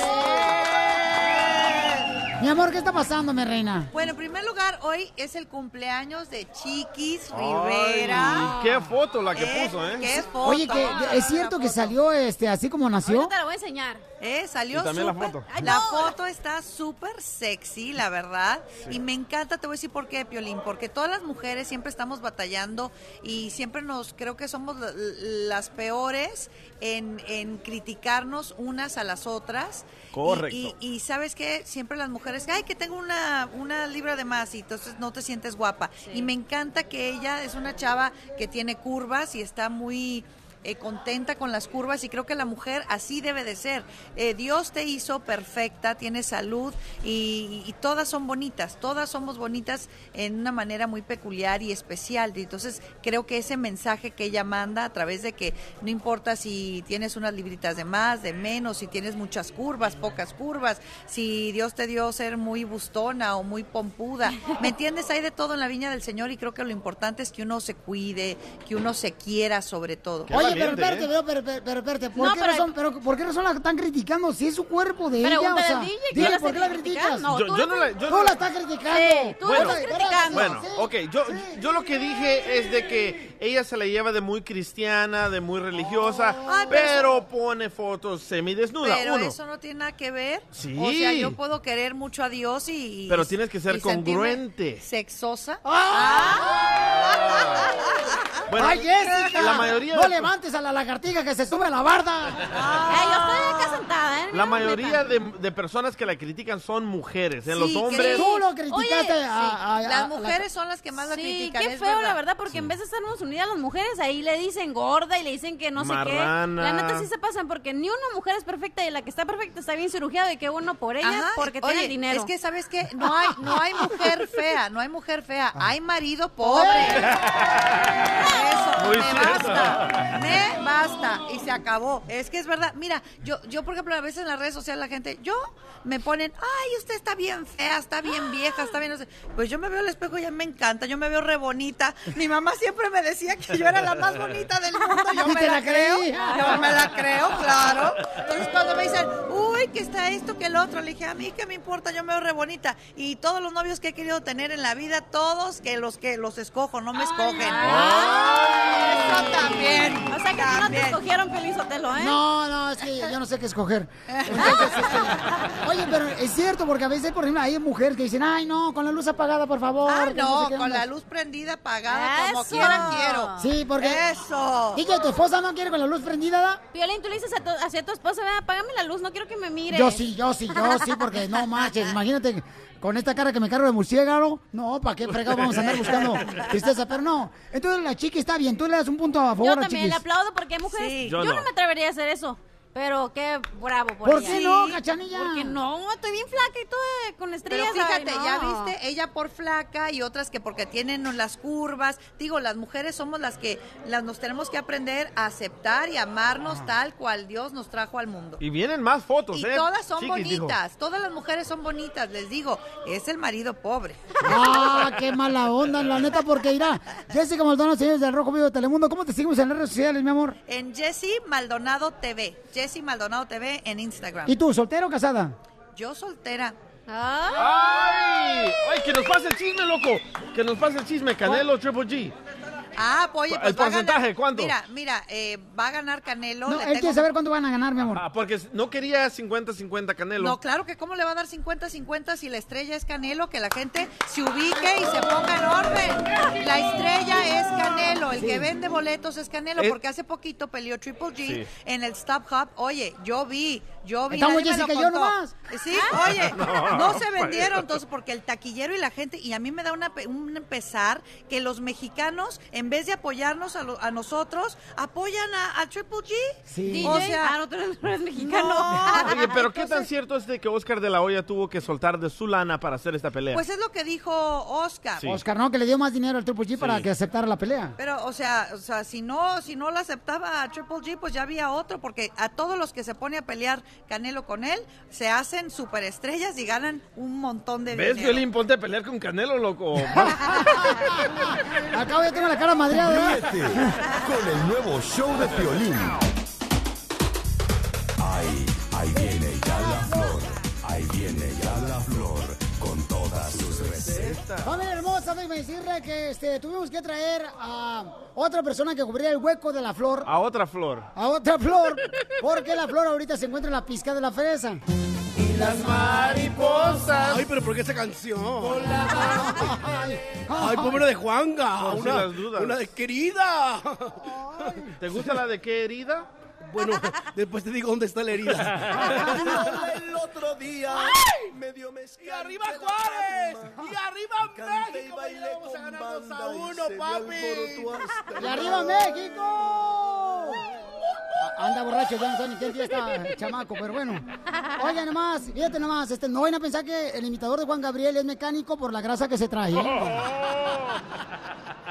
Mi amor, ¿qué está pasando, mi reina? Bueno, en primer lugar, hoy es el cumpleaños de Chiquis Ay, Rivera. qué foto la que Eh, puso, ¿eh? qué foto. Oye, que es cierto que salió este así como nació. Ahorita te la voy a enseñar. Eh, salió Y también la foto. Ay, La foto está súper sexy, la verdad. Y me encanta, te voy a decir por qué, Piolín. Porque todas las mujeres siempre estamos batallando y siempre nos, creo que somos la- las peores en, en criticarnos unas a las otras. Y- Correcto. Y, y sabes que siempre las mujeres, ay, que tengo una, una libra de más y entonces no te sientes guapa. Y me encanta que ella es una chava que tiene curvas y está muy eh, contenta con las curvas y creo que la mujer así debe de ser. Eh, Dios te hizo perfecta, tienes salud y, y todas son bonitas, todas somos bonitas en una manera muy peculiar y especial. Y entonces creo que ese mensaje que ella manda a través de que no importa si tienes unas libritas de más, de menos, si tienes muchas curvas, pocas curvas, si Dios te dio ser muy bustona o muy pompuda, ¿me entiendes? Hay de todo en la viña del Señor y creo que lo importante es que uno se cuide, que uno se quiera sobre todo. Oye, pero espérate, pero, pero, pero, pero espérate, ¿por, No, qué pero- razón, pero, ¿por qué razón la están criticando? Si es su cuerpo de ella, o sea, al DJ, ¿quién dile, la ¿por qué la criticas? criticando? Yo- yo no la- yo tú no la la- estás criticando. Sí, tú la Bueno, estás criticando. Bueno, ok, yo, yo lo que dije es de que ella se la lleva de muy cristiana, de muy religiosa, Ay, pero pero pone fotos semidesnuda, Pero uno. eso no tiene nada que ver. Sí. O sea, yo puedo querer mucho a Dios y. y- Pero tienes que ser congruente. Sexosa. Bueno, ¡Ay, Jessica! la mayoría no de- a la lagartija que se sube a la barda. Ay, yo estoy acá sentada, ¿eh? La mayoría de, de personas que la critican son mujeres. En Sí, los hombres. Tú lo criticaste Oye, a, a- Las a- mujeres son las que más la Sí, critican. qué feo, la verdad, porque en vez de estarnos unidas las mujeres, ahí le dicen gorda y le dicen que no sé qué. La neta sí se pasan, porque ni una mujer es perfecta y la que está perfecta está bien cirugiada y qué bueno por ella, Ajá, porque oye, tiene dinero. Es que, ¿sabes qué? No hay, no hay mujer fea, no hay mujer fea, hay marido pobre. Eso, Muy me cierto. basta, me basta y se acabó. Es que es verdad. Mira, yo, yo por ejemplo a veces en las redes sociales la gente, yo me ponen, ay, usted está bien fea, está bien vieja, está bien, no sé. Pues yo me veo al espejo y ya me encanta, yo me veo re bonita. Mi mamá siempre me decía que yo era la más bonita del mundo. Yo me la, creo, yo me la creo, claro. Entonces cuando me dicen, uy, que está esto, que el otro, le dije, a mí qué me importa, yo me veo re bonita. Y todos los novios que he querido tener en la vida, todos que los que los escojo, no me escogen. Eso también. O sea que a ti no te escogieron Feliz Otelo, ¿eh? No, no, es que yo no sé qué escoger. Entonces, este, oye, pero es cierto, porque a veces, por ejemplo, hay mujeres que dicen, ay, no, con la luz apagada, por favor. Ah, que no, sé con onda". la luz prendida, apagada, como Eso. quieran quiero. Sí, porque... Eso. DJ, ¿tu esposa no quiere con la luz prendida? da? Violín, tú le dices a tu, hacia tu esposa, "Ve, apágame la luz, no quiero que me mire. Yo sí, yo sí, yo sí, porque no manches, imagínate con esta cara que me cargo de murciélago, no, ¿para qué fregado vamos a andar buscando tristeza? Pero no, entonces la chiqui está bien, tú le das un punto a favor Yo a también chiquis. le aplaudo porque hay mujeres. Sí. Yo, Yo no. no. me atrevería a hacer eso. Pero qué bravo por, ¿Por ella. qué no, cachanilla? Porque no, estoy bien flaca y todo con Pero estrellas. fíjate, ay, no. ya viste, ella por flaca y otras que porque tienen las curvas. Digo, las mujeres somos las que las nos tenemos que aprender a aceptar y amarnos tal cual Dios nos trajo al mundo. Y vienen más fotos, Y ¿eh? todas son Chiquis, dijo. bonitas, todas las mujeres son bonitas, les digo, es el marido pobre. Ah, qué mala onda, la neta, porque irá. Jessica Maldonado, señores del Rojo Vivo de Telemundo, ¿cómo te seguimos en las redes sociales, mi amor? En Jessy Maldonado TV, Jessy Maldonado TV en Instagram. ¿Y tú, soltero o casada? Yo soltera. ¡Ay! ¡Ay, que nos pase el chisme, loco! Que nos pase el chisme, Canelo Triple G. Ah, pues, oye, ¿El pues ganar- porcentaje, cuánto? Mira, mira, eh, va a ganar Canelo. No, él tengo- quiere saber cuánto van a ganar, mi amor. Ah, porque no quería 50-50 Canelo. No, claro que cómo le va a dar 50-50 si la estrella es Canelo, que la gente se ubique y se ponga en orden. La estrella es Canelo, el que vende boletos es Canelo, porque hace poquito peleó Triple G Sí. en el Stop Hub. Oye, yo vi, yo vi. Estamos Jessica y yo nomás. Sí, oye, No, no, se vendieron entonces porque el taquillero y la gente, y a mí me da una, un pesar que los mexicanos, en vez de apoyarnos a, lo- a nosotros, apoyan a, a Triple G. Sí. DJ, O sea, ah, no, tú eres, tú eres mexicano. No. Oye, pero ¿qué tan cierto es de que Oscar de la Hoya tuvo que soltar de su lana para hacer esta pelea? Pues es lo que dijo Oscar. Sí. Oscar, no, que le dio más dinero al Triple G para que aceptara la pelea. Pero, o sea, o sea, si no, si no lo aceptaba a Triple G, pues ya había otro, porque a todos los que se pone a pelear Canelo con él, se hacen superestrellas y ganan un montón de ¿Ves, dinero. Violín? Ponte a pelear con Canelo, loco. Acabo ya tengo la cara madreada. Ríete con el nuevo show de Piolín. Ahí, ahí viene ya la flor. Ahí viene recetas. Familia hermosa, déjame decirle que este, tuvimos que traer a otra persona que cubriera el hueco de la flor. A otra flor. A otra flor, porque la flor ahorita se encuentra en la pizca de la fresa. Las mariposas. Ay, pero ¿por qué esa canción? Ay, Ay, pobre de Juanga. Por si Una, las dudas. una de querida. ¿Te gusta la de qué herida? Bueno, después te digo dónde está la herida. El otro día me dio. ¡Y arriba Juárez! ¡Y arriba México! ¡Ya vamos a ganar 2 a banda y 1, se me papi! ¡Y arriba México! Anda borracho, ya no sabe ni qué fiesta, el chamaco, pero bueno. Oigan nomás, fíjate nomás, este, no vayan a pensar que el imitador de Juan Gabriel es mecánico por la grasa que se trae. ¿eh?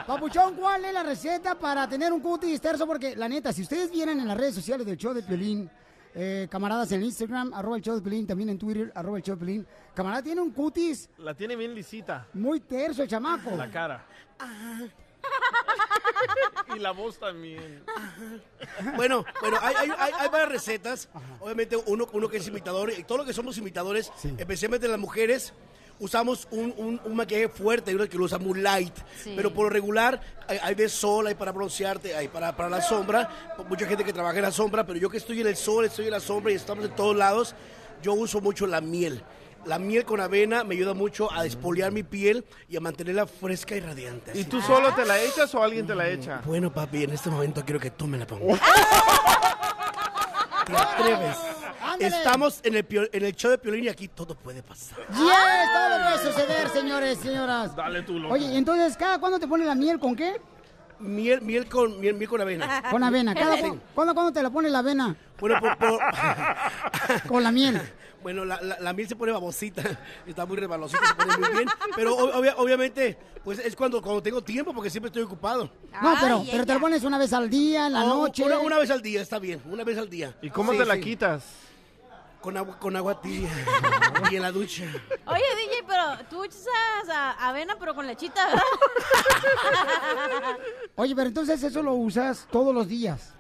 Papuchón, ¿cuál es la receta para tener un cutis terso? Porque la neta, si ustedes vienen en las redes sociales del show de Piolín, eh, camaradas en Instagram, arroba el show de Piolín, también en Twitter, arroba el show de Piolín, camarada tiene un cutis La tiene bien lisita. muy terso el chamaco. La cara. Y la voz también. Bueno, bueno, hay, hay, hay, hay varias recetas. Obviamente uno, uno que es imitador, y todo lo que somos imitadores, especialmente las mujeres, usamos un, un, un maquillaje fuerte, hay uno que lo usa muy light. Sí. Pero por lo regular, hay, hay de sol, hay para broncearte, hay para, para la sombra. Mucha gente que trabaja en la sombra, pero yo que estoy en el sol, estoy en la sombra y estamos en todos lados, yo uso mucho la miel. La miel con avena me ayuda mucho a despolear mi piel y a mantenerla fresca y radiante. ¿Y tú solo te la echas o alguien te la echa? Bueno, papi, en este momento quiero que tú me la pongas. ¿Te atreves? Ándale. Estamos en el, pio- en el show de Piolín y aquí todo puede pasar. Yes, todo puede suceder, señores, señoras. Dale tú, loco. Oye, ¿y entonces, ¿cada cuándo te pone la miel con qué? Miel, miel con miel, miel con avena. Con avena. Cada, Sí. ¿cuándo, ¿Cuándo te la pone la avena? Bueno, por- por- Con la miel. Bueno, la, la- la miel se pone babosita, está muy rebalosita, se pone muy bien. Pero ob- obvia- obviamente, pues es cuando, cuando tengo tiempo, porque siempre estoy ocupado. No, pero, pero te lo pones una vez al día, en la Oh, noche. Una, una vez al día, está bien, una vez al día. ¿Y cómo Sí, te la sí. quitas? Con agua, con agua tibia y en la ducha. Oye, DJ, pero tú usas avena, pero con lechita, ¿verdad? Oye, pero entonces eso lo usas todos los días.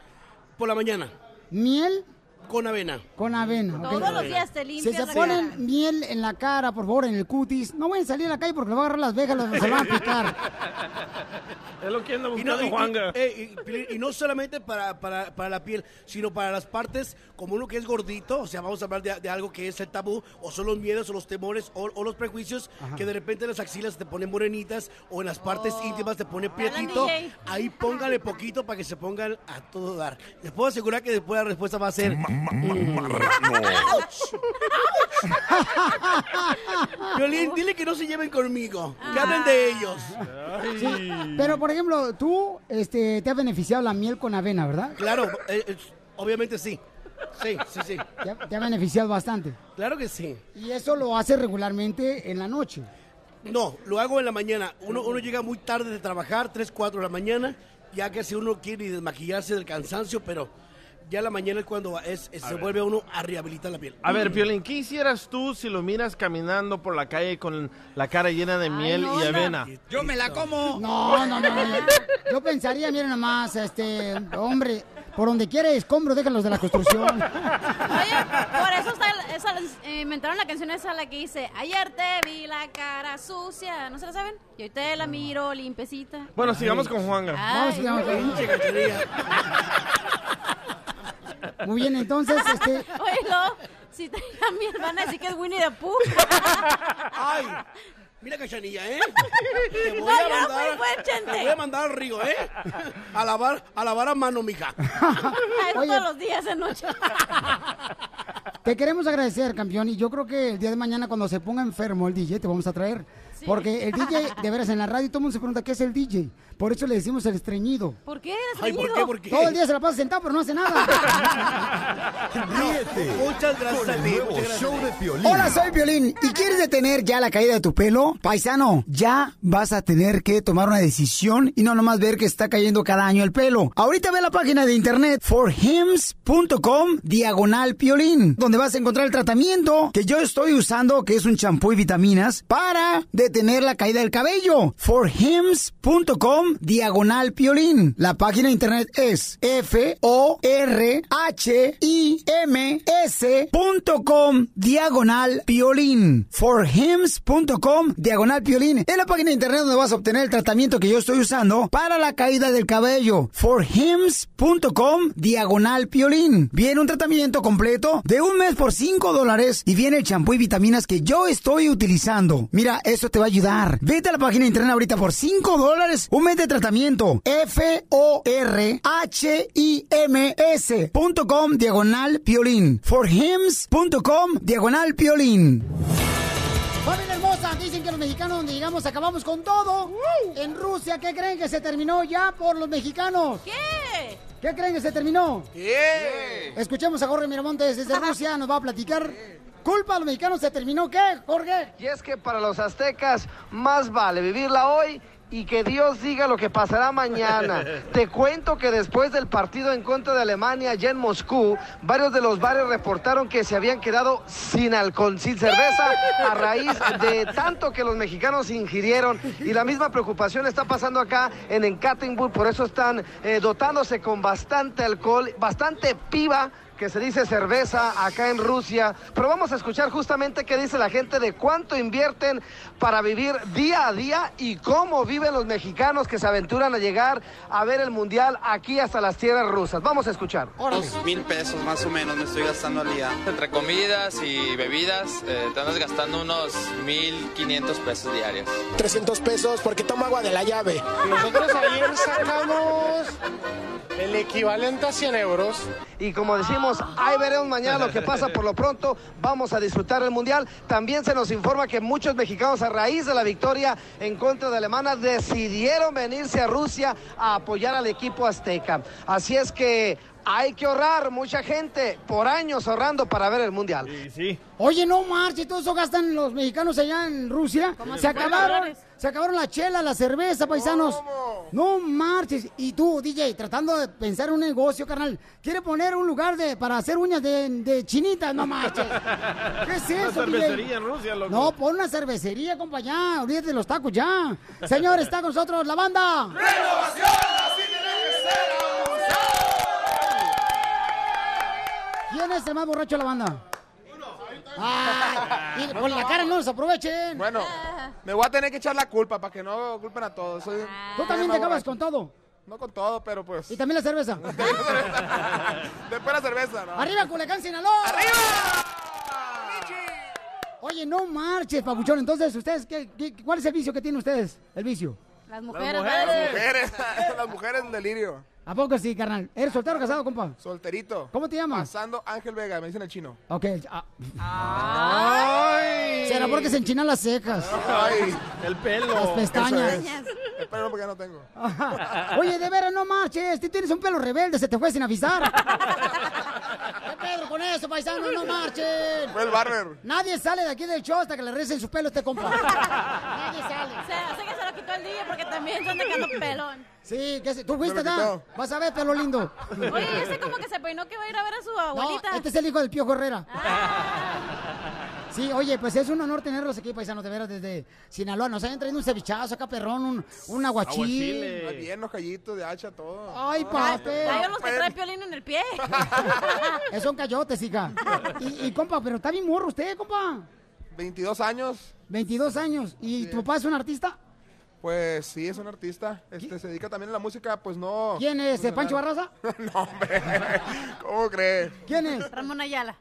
Por la mañana. ¿Miel? Con avena. Con avena. Todos los días te Si limpias se la ponen cara. miel en la cara, por favor, en el cutis, no vayan a salir a la calle porque le van a agarrar las vejas, las- se van a picar. Es lo que anda Y no, buscando y- y- Juanga. eh, y- no solamente para, para, para la piel, sino para las partes, como uno que es gordito, o sea, vamos a hablar de, de algo que es el tabú, o son los miedos, o los temores, o, o los prejuicios, Ajá. que de repente las axilas te ponen morenitas, o en las partes íntimas te pone prietito. Ahí póngale poquito para que se pongan a todo dar. Les puedo asegurar que después la respuesta va a ser... Violín, dile que no se lleven conmigo, que hablen de ellos. Sí, Pero, por ejemplo, tú este, te ha beneficiado la miel con avena, ¿verdad? Claro, eh, eh, obviamente sí. Sí, sí, sí. Te ha, te ha beneficiado bastante. Claro que sí. Y eso lo hace regularmente en la noche. No, lo hago en la mañana. Uno, uno llega muy tarde de trabajar, 3, 4 de la mañana, ya que si uno quiere desmaquillarse del cansancio, pero ya la mañana es cuando es, se ver. vuelve uno a rehabilitar la piel. A ver, Piolín, ¿qué hicieras tú si lo miras caminando por la calle con la cara llena de miel no, y no. avena? Yo me la como. No, no, no. no. Yo pensaría, miren nomás, este, hombre, por donde quiera escombro, déjalos de la construcción. Por eso está, esa, eh, inventaron la canción esa la que dice Ayer te vi la cara sucia, ¿no se la saben? Y hoy te la miro limpecita. Bueno, sigamos con Juanga. Ay. Vamos, sigamos con- Muy bien, entonces, este, Oye, no, si te mi hermana decir que es Winnie the Pooh. Ay, mira cachanilla, ¿eh? Te voy No, a no mandar, Chente. te voy a mandar al río, ¿eh? A lavar, a lavar a mano, mija. Oye. todos los días de noche. te queremos agradecer, campeón, y yo creo que el día de mañana cuando se ponga enfermo el DJ te vamos a traer. Porque el DJ, de veras, en la radio todo el mundo se pregunta qué es el DJ. Por eso le decimos el estreñido. ¿Por qué? Ay, ¿por qué? ¿Por qué? Todo el día se la pasa sentado, pero no hace nada. Ríete Muchas gracias con a el ti, nuevo muchas gracias. show de Piolín. Hola, soy Violín. ¿Y quieres detener ya la caída de tu pelo? Paisano, ya vas a tener que tomar una decisión y no nomás ver que está cayendo cada año el pelo. Ahorita ve la página de internet forhims.com diagonal piolín, donde vas a encontrar el tratamiento que yo estoy usando, que es un champú y vitaminas, para detener la caída del cabello. forhims.com diagonal piolín. La página de internet es F-O-R-H-I-M-S.com diagonal piolín. forhims.com diagonal piolín. Es la página de internet donde vas a obtener el tratamiento que yo estoy usando para la caída del cabello. forhims.com diagonal piolín. Viene un tratamiento completo de un mes por 5 dólares y viene el champú y vitaminas que yo estoy utilizando. Mira, eso te va a ayudar. Vete a la página de internet ahorita por 5 dólares. Un mes de tratamiento. F-O-R-H-I-M-S.com diagonal piolín. forhims.com diagonal piolín. Familia hermosa, dicen que los mexicanos donde llegamos acabamos con todo. En Rusia, ¿qué creen que se terminó ya por los mexicanos? ¿Qué? ¿Qué creen que se terminó? ¿Qué? Escuchemos a Jorge Miramontes desde Rusia, nos va a platicar. ¿Culpa a los mexicanos se terminó qué, Jorge? Y es que para los aztecas más vale vivirla hoy y que Dios diga lo que pasará mañana. Te cuento que después del partido en contra de Alemania allá en Moscú, varios de los bares reportaron que se habían quedado sin alcohol, sin cerveza, a raíz de tanto que los mexicanos ingirieron. Y la misma preocupación está pasando acá en Ekaterinburg, por eso están eh, dotándose con bastante alcohol, bastante piba que se dice cerveza acá en Rusia. Pero vamos a escuchar justamente qué dice la gente de cuánto invierten para vivir día a día y cómo viven los mexicanos que se aventuran a llegar a ver el mundial aquí hasta las tierras rusas. Vamos a escuchar. Dos mil pesos más o menos me estoy gastando al día. Entre comidas y bebidas, eh, andas gastando unos 1500 pesos diarios. 300 pesos porque tomo agua de la llave. Nosotros ayer sacamos el equivalente a 100 euros. Y como decimos ahí veremos mañana lo que pasa. Por lo pronto, vamos a disfrutar el Mundial. También se nos informa que muchos mexicanos, a raíz de la victoria en contra de Alemania, decidieron venirse a Rusia a apoyar al equipo azteca. Así es que hay que ahorrar, mucha gente, por años ahorrando para ver el Mundial. sí. Oye, no marches, todo eso gastan los mexicanos allá en Rusia. Como Se 50 acabaron, dólares. se acabaron la chela, la cerveza, paisanos. No marches. Y tú, DJ, tratando de pensar un negocio, carnal, quiere poner un lugar de para hacer uñas de, de chinitas, no marches. ¿Qué es Una eso, DJ? cervecería en Rusia, loco. No, pon una cervecería, compa, ya. Olvídate de los tacos, ya. Señor, está con nosotros la banda. ¿Quién es el más borracho de la banda? Ay, y por la cara no los aprovechen. Bueno, me voy a tener que echar la culpa para que no culpen a todos. Soy, Tú también te acabas con todo. No con todo, pero pues. Y también la cerveza. Después la cerveza, ¿no? ¡Arriba, Culiacán, Sinaloa! ¡Arriba! Oye, no marches, papuchón. Entonces, ¿ustedes qué, qué- cuál es el vicio que tienen ustedes? El vicio. Las Las mujeres. mujeres, ¿vale? las mujeres, las mujeres en delirio. ¿A poco sí, carnal? ¿Eres soltero o casado, compa? Solterito. ¿Cómo te llamas? Pasando Ángel Vega, me dicen el chino. Ok. ah. Ay. Será porque se enchinan las cejas. Ay, el pelo. Las pestañas. El pelo porque ya no tengo. Oye, de veras, no marches. Tú tienes un pelo rebelde, se te fue sin avisar. ¿Qué pedo con eso, paisano? No marchen. Fue el barber. Nadie sale de aquí del show hasta que le recen su pelo a este compa. Nadie sale. Se hace que se lo quitó el día porque también se anda quedando pelón. Sí, que se- tú fuiste, quitó. Vas a ver, pelo lindo. Oye, ese como que se peinó que va a ir a ver a su No, abuelita. este es el hijo del Piojo Herrera. Sí, oye, pues es un honor tenerlos aquí, paisanos, de veras, desde Sinaloa. Nos hayan traído un cevichazo acá, perrón, un, un aguachil. Muy Bien, los callitos de hacha, todo. Ay, papel. Hay unos que trae piolín en el pie. Esos son cayotes, hija. Y, y, compa, pero está bien morro usted, compa. 22 años. 22 años. ¿Y tu papá es un artista? Pues sí, es un artista. Este, se dedica también a la música, pues no. ¿Quién es? ¿eh, ¿Pancho Barraza? no, hombre. ¿Cómo cree? ¿Quién es? Ramón Ayala.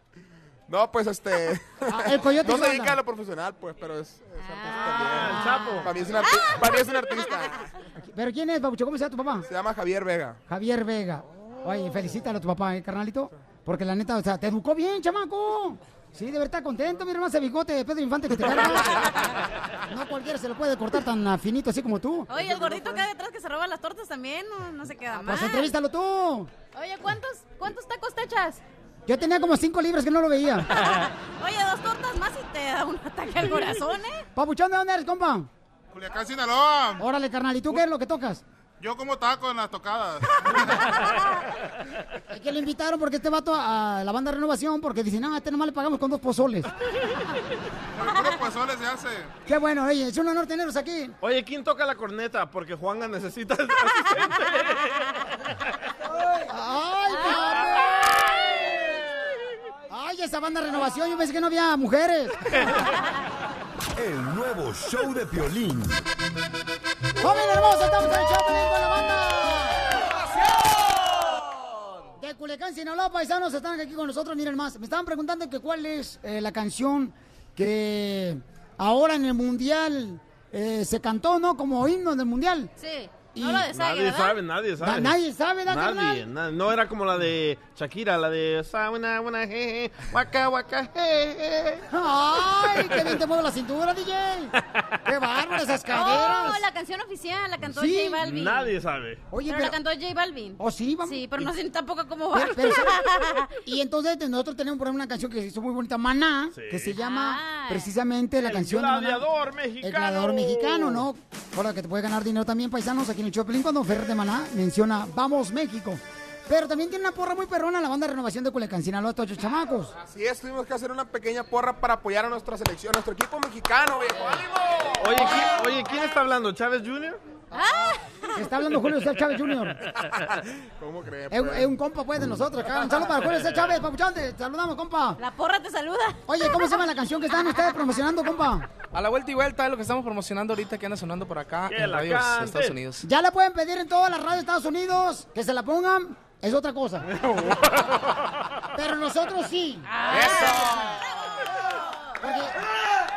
No, pues este. Ah, el coyote no ¿qué se dedica a lo profesional, pues, pero es, es artista también. Ah, el Chapo. Para mí es un, arti- para mí es un artista. ¿Pero quién es, Pabucho? ¿Cómo se llama tu papá? Se llama Javier Vega. Javier Vega. Oye, felicítalo a tu papá, ¿eh, carnalito? Porque la neta, o sea, te educó bien, chamaco. Sí, de verdad estar contento. Mira más ese bigote de Pedro Infante que te cargas. No cualquiera se lo puede cortar tan ah, finito así como tú. Oye, el gordito acá detrás que se roba las tortas también, no, no se queda mal. Pues entrevístalo tú. Oye, ¿cuántos, ¿cuántos tacos te echas? Yo tenía como cinco libras que no lo veía. Oye, dos tortas más y te da un ataque al corazón, ¿eh? Papuchón, ¿de dónde eres, compa? Culiacán, Sinaloa. Órale, carnal. ¿Y tú qué es lo que tocas? Yo como taco en las tocadas. Es que le invitaron porque este vato a la banda renovación porque dicen, no, a este nomás le pagamos con dos pozoles. Pero puro pozole se hace. Qué bueno, oye, es un honor tenerlos aquí. Oye, ¿quién toca la corneta? Porque Juanga necesita ¡Ay, cabrón! ¡Ay, esa banda renovación! Yo pensé que no había mujeres. El nuevo show de Piolín. ¡Joven hermoso! ¡Estamos en el show Piolín con la banda! De Culiacán, Sinaloa, paisanos, están aquí con nosotros. Miren más, me estaban preguntando que cuál es eh, la canción que ahora en el Mundial eh, se cantó, ¿no? Como himno del Mundial. Sí. Y- No lo de Nadie sabe, nadie sabe. Na- nadie sabe, ¿da, Nadie, carnal? na- no era como la de Shakira, la de Sauna, una, jeje, waka, waka, jeje. ¡Ay, qué bien te mueve la cintura, DJ! ¡Qué bárbaro esas caderas! Oh, la canción oficial la cantó Sí. J Balvin. Nadie sabe. Oye, pero, pero- la cantó J Balvin. ¿Oh, sí? Vamos. Sí, pero no sé tampoco cómo va. Pero- pero- y entonces nosotros tenemos por ejemplo una canción que hizo muy bonita, Maná, Sí. que se llama Ah. precisamente la El canción Maná. gladiador El mexicano. gladiador mexicano, ¿no? Ahora que te puede ganar dinero también, paisanos, aquí en el Choplin, cuando Ferrer de Maná menciona Vamos México. Pero también tiene una porra muy perrona la banda de renovación de Culiacán, Sinaloa, todos los chamacos. Así es, tuvimos que hacer una pequeña porra para apoyar a nuestra selección, a nuestro equipo mexicano, viejo. ¡Ánimo! Oye, ¿quién, oye, ¿quién está hablando? ¿Chávez Jr.? Está hablando Julio César Chávez Jr. ¿Cómo crees? Es, es un compa, pues, de nosotros acá. Un saludo para Julio César Chávez, papuchón, te saludamos, compa. La porra te saluda. Oye, ¿cómo se llama la canción que están ustedes promocionando, compa? A la vuelta y vuelta es lo que estamos promocionando ahorita que anda sonando por acá en la radios de. Estados Unidos. Ya la pueden pedir en todas las radios de Estados Unidos, que se la pongan, es otra cosa. Pero nosotros sí. Porque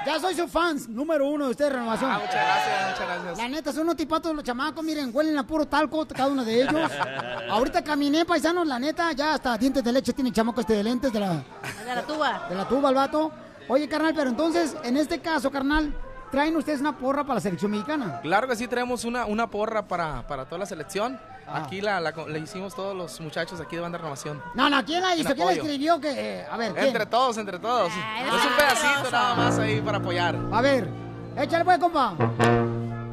Ya soy su fans número uno de ustedes, Renovación. Ah, muchas gracias, muchas gracias. La neta, son unos tipatos los chamacos, miren, huelen a puro talco cada uno de ellos. Ahorita caminé, paisanos, la neta, ya hasta dientes de leche tiene el chamaco este de lentes de la, De la tuba. de la tuba, el vato. Oye, carnal, pero entonces, en este caso, carnal, traen ustedes una porra para la selección mexicana. Claro que sí, traemos una, una porra para, para toda la selección. Ah. Aquí la, la, la hicimos todos los muchachos aquí de Banda Renovación. No, no, ¿quién la hizo? ¿Quién la escribió? Que, eh, a ver, ¿quién? Entre todos, entre todos. es un pedacito nada más ahí para apoyar. A ver, échale pues, compa.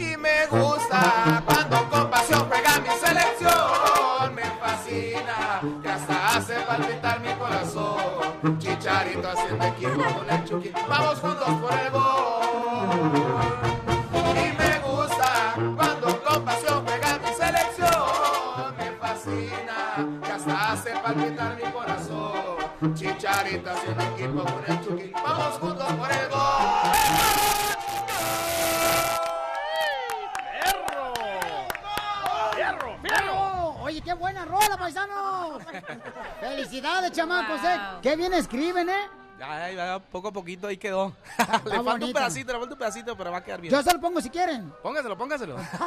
Y me gusta cuando con pasión juega mi selección. Me fascina que hasta hace palpitar mi corazón. Chicharito haciendo equipo con el Chucky. Vamos juntos por el gol. Palpitar mi corazón. Chicharito haciendo equipo con el Chucky. Vamos juntos por el gol. Oye, qué buena rola, paisanos. Felicidades, chamacos, ¿eh? Qué bien escriben, ¿eh? Ya, ya, ya, poco a poquito ahí quedó. le falta un bonito. pedacito, le falta un pedacito, pero va a quedar bien. Yo se lo pongo si quieren. Póngaselo, póngaselo.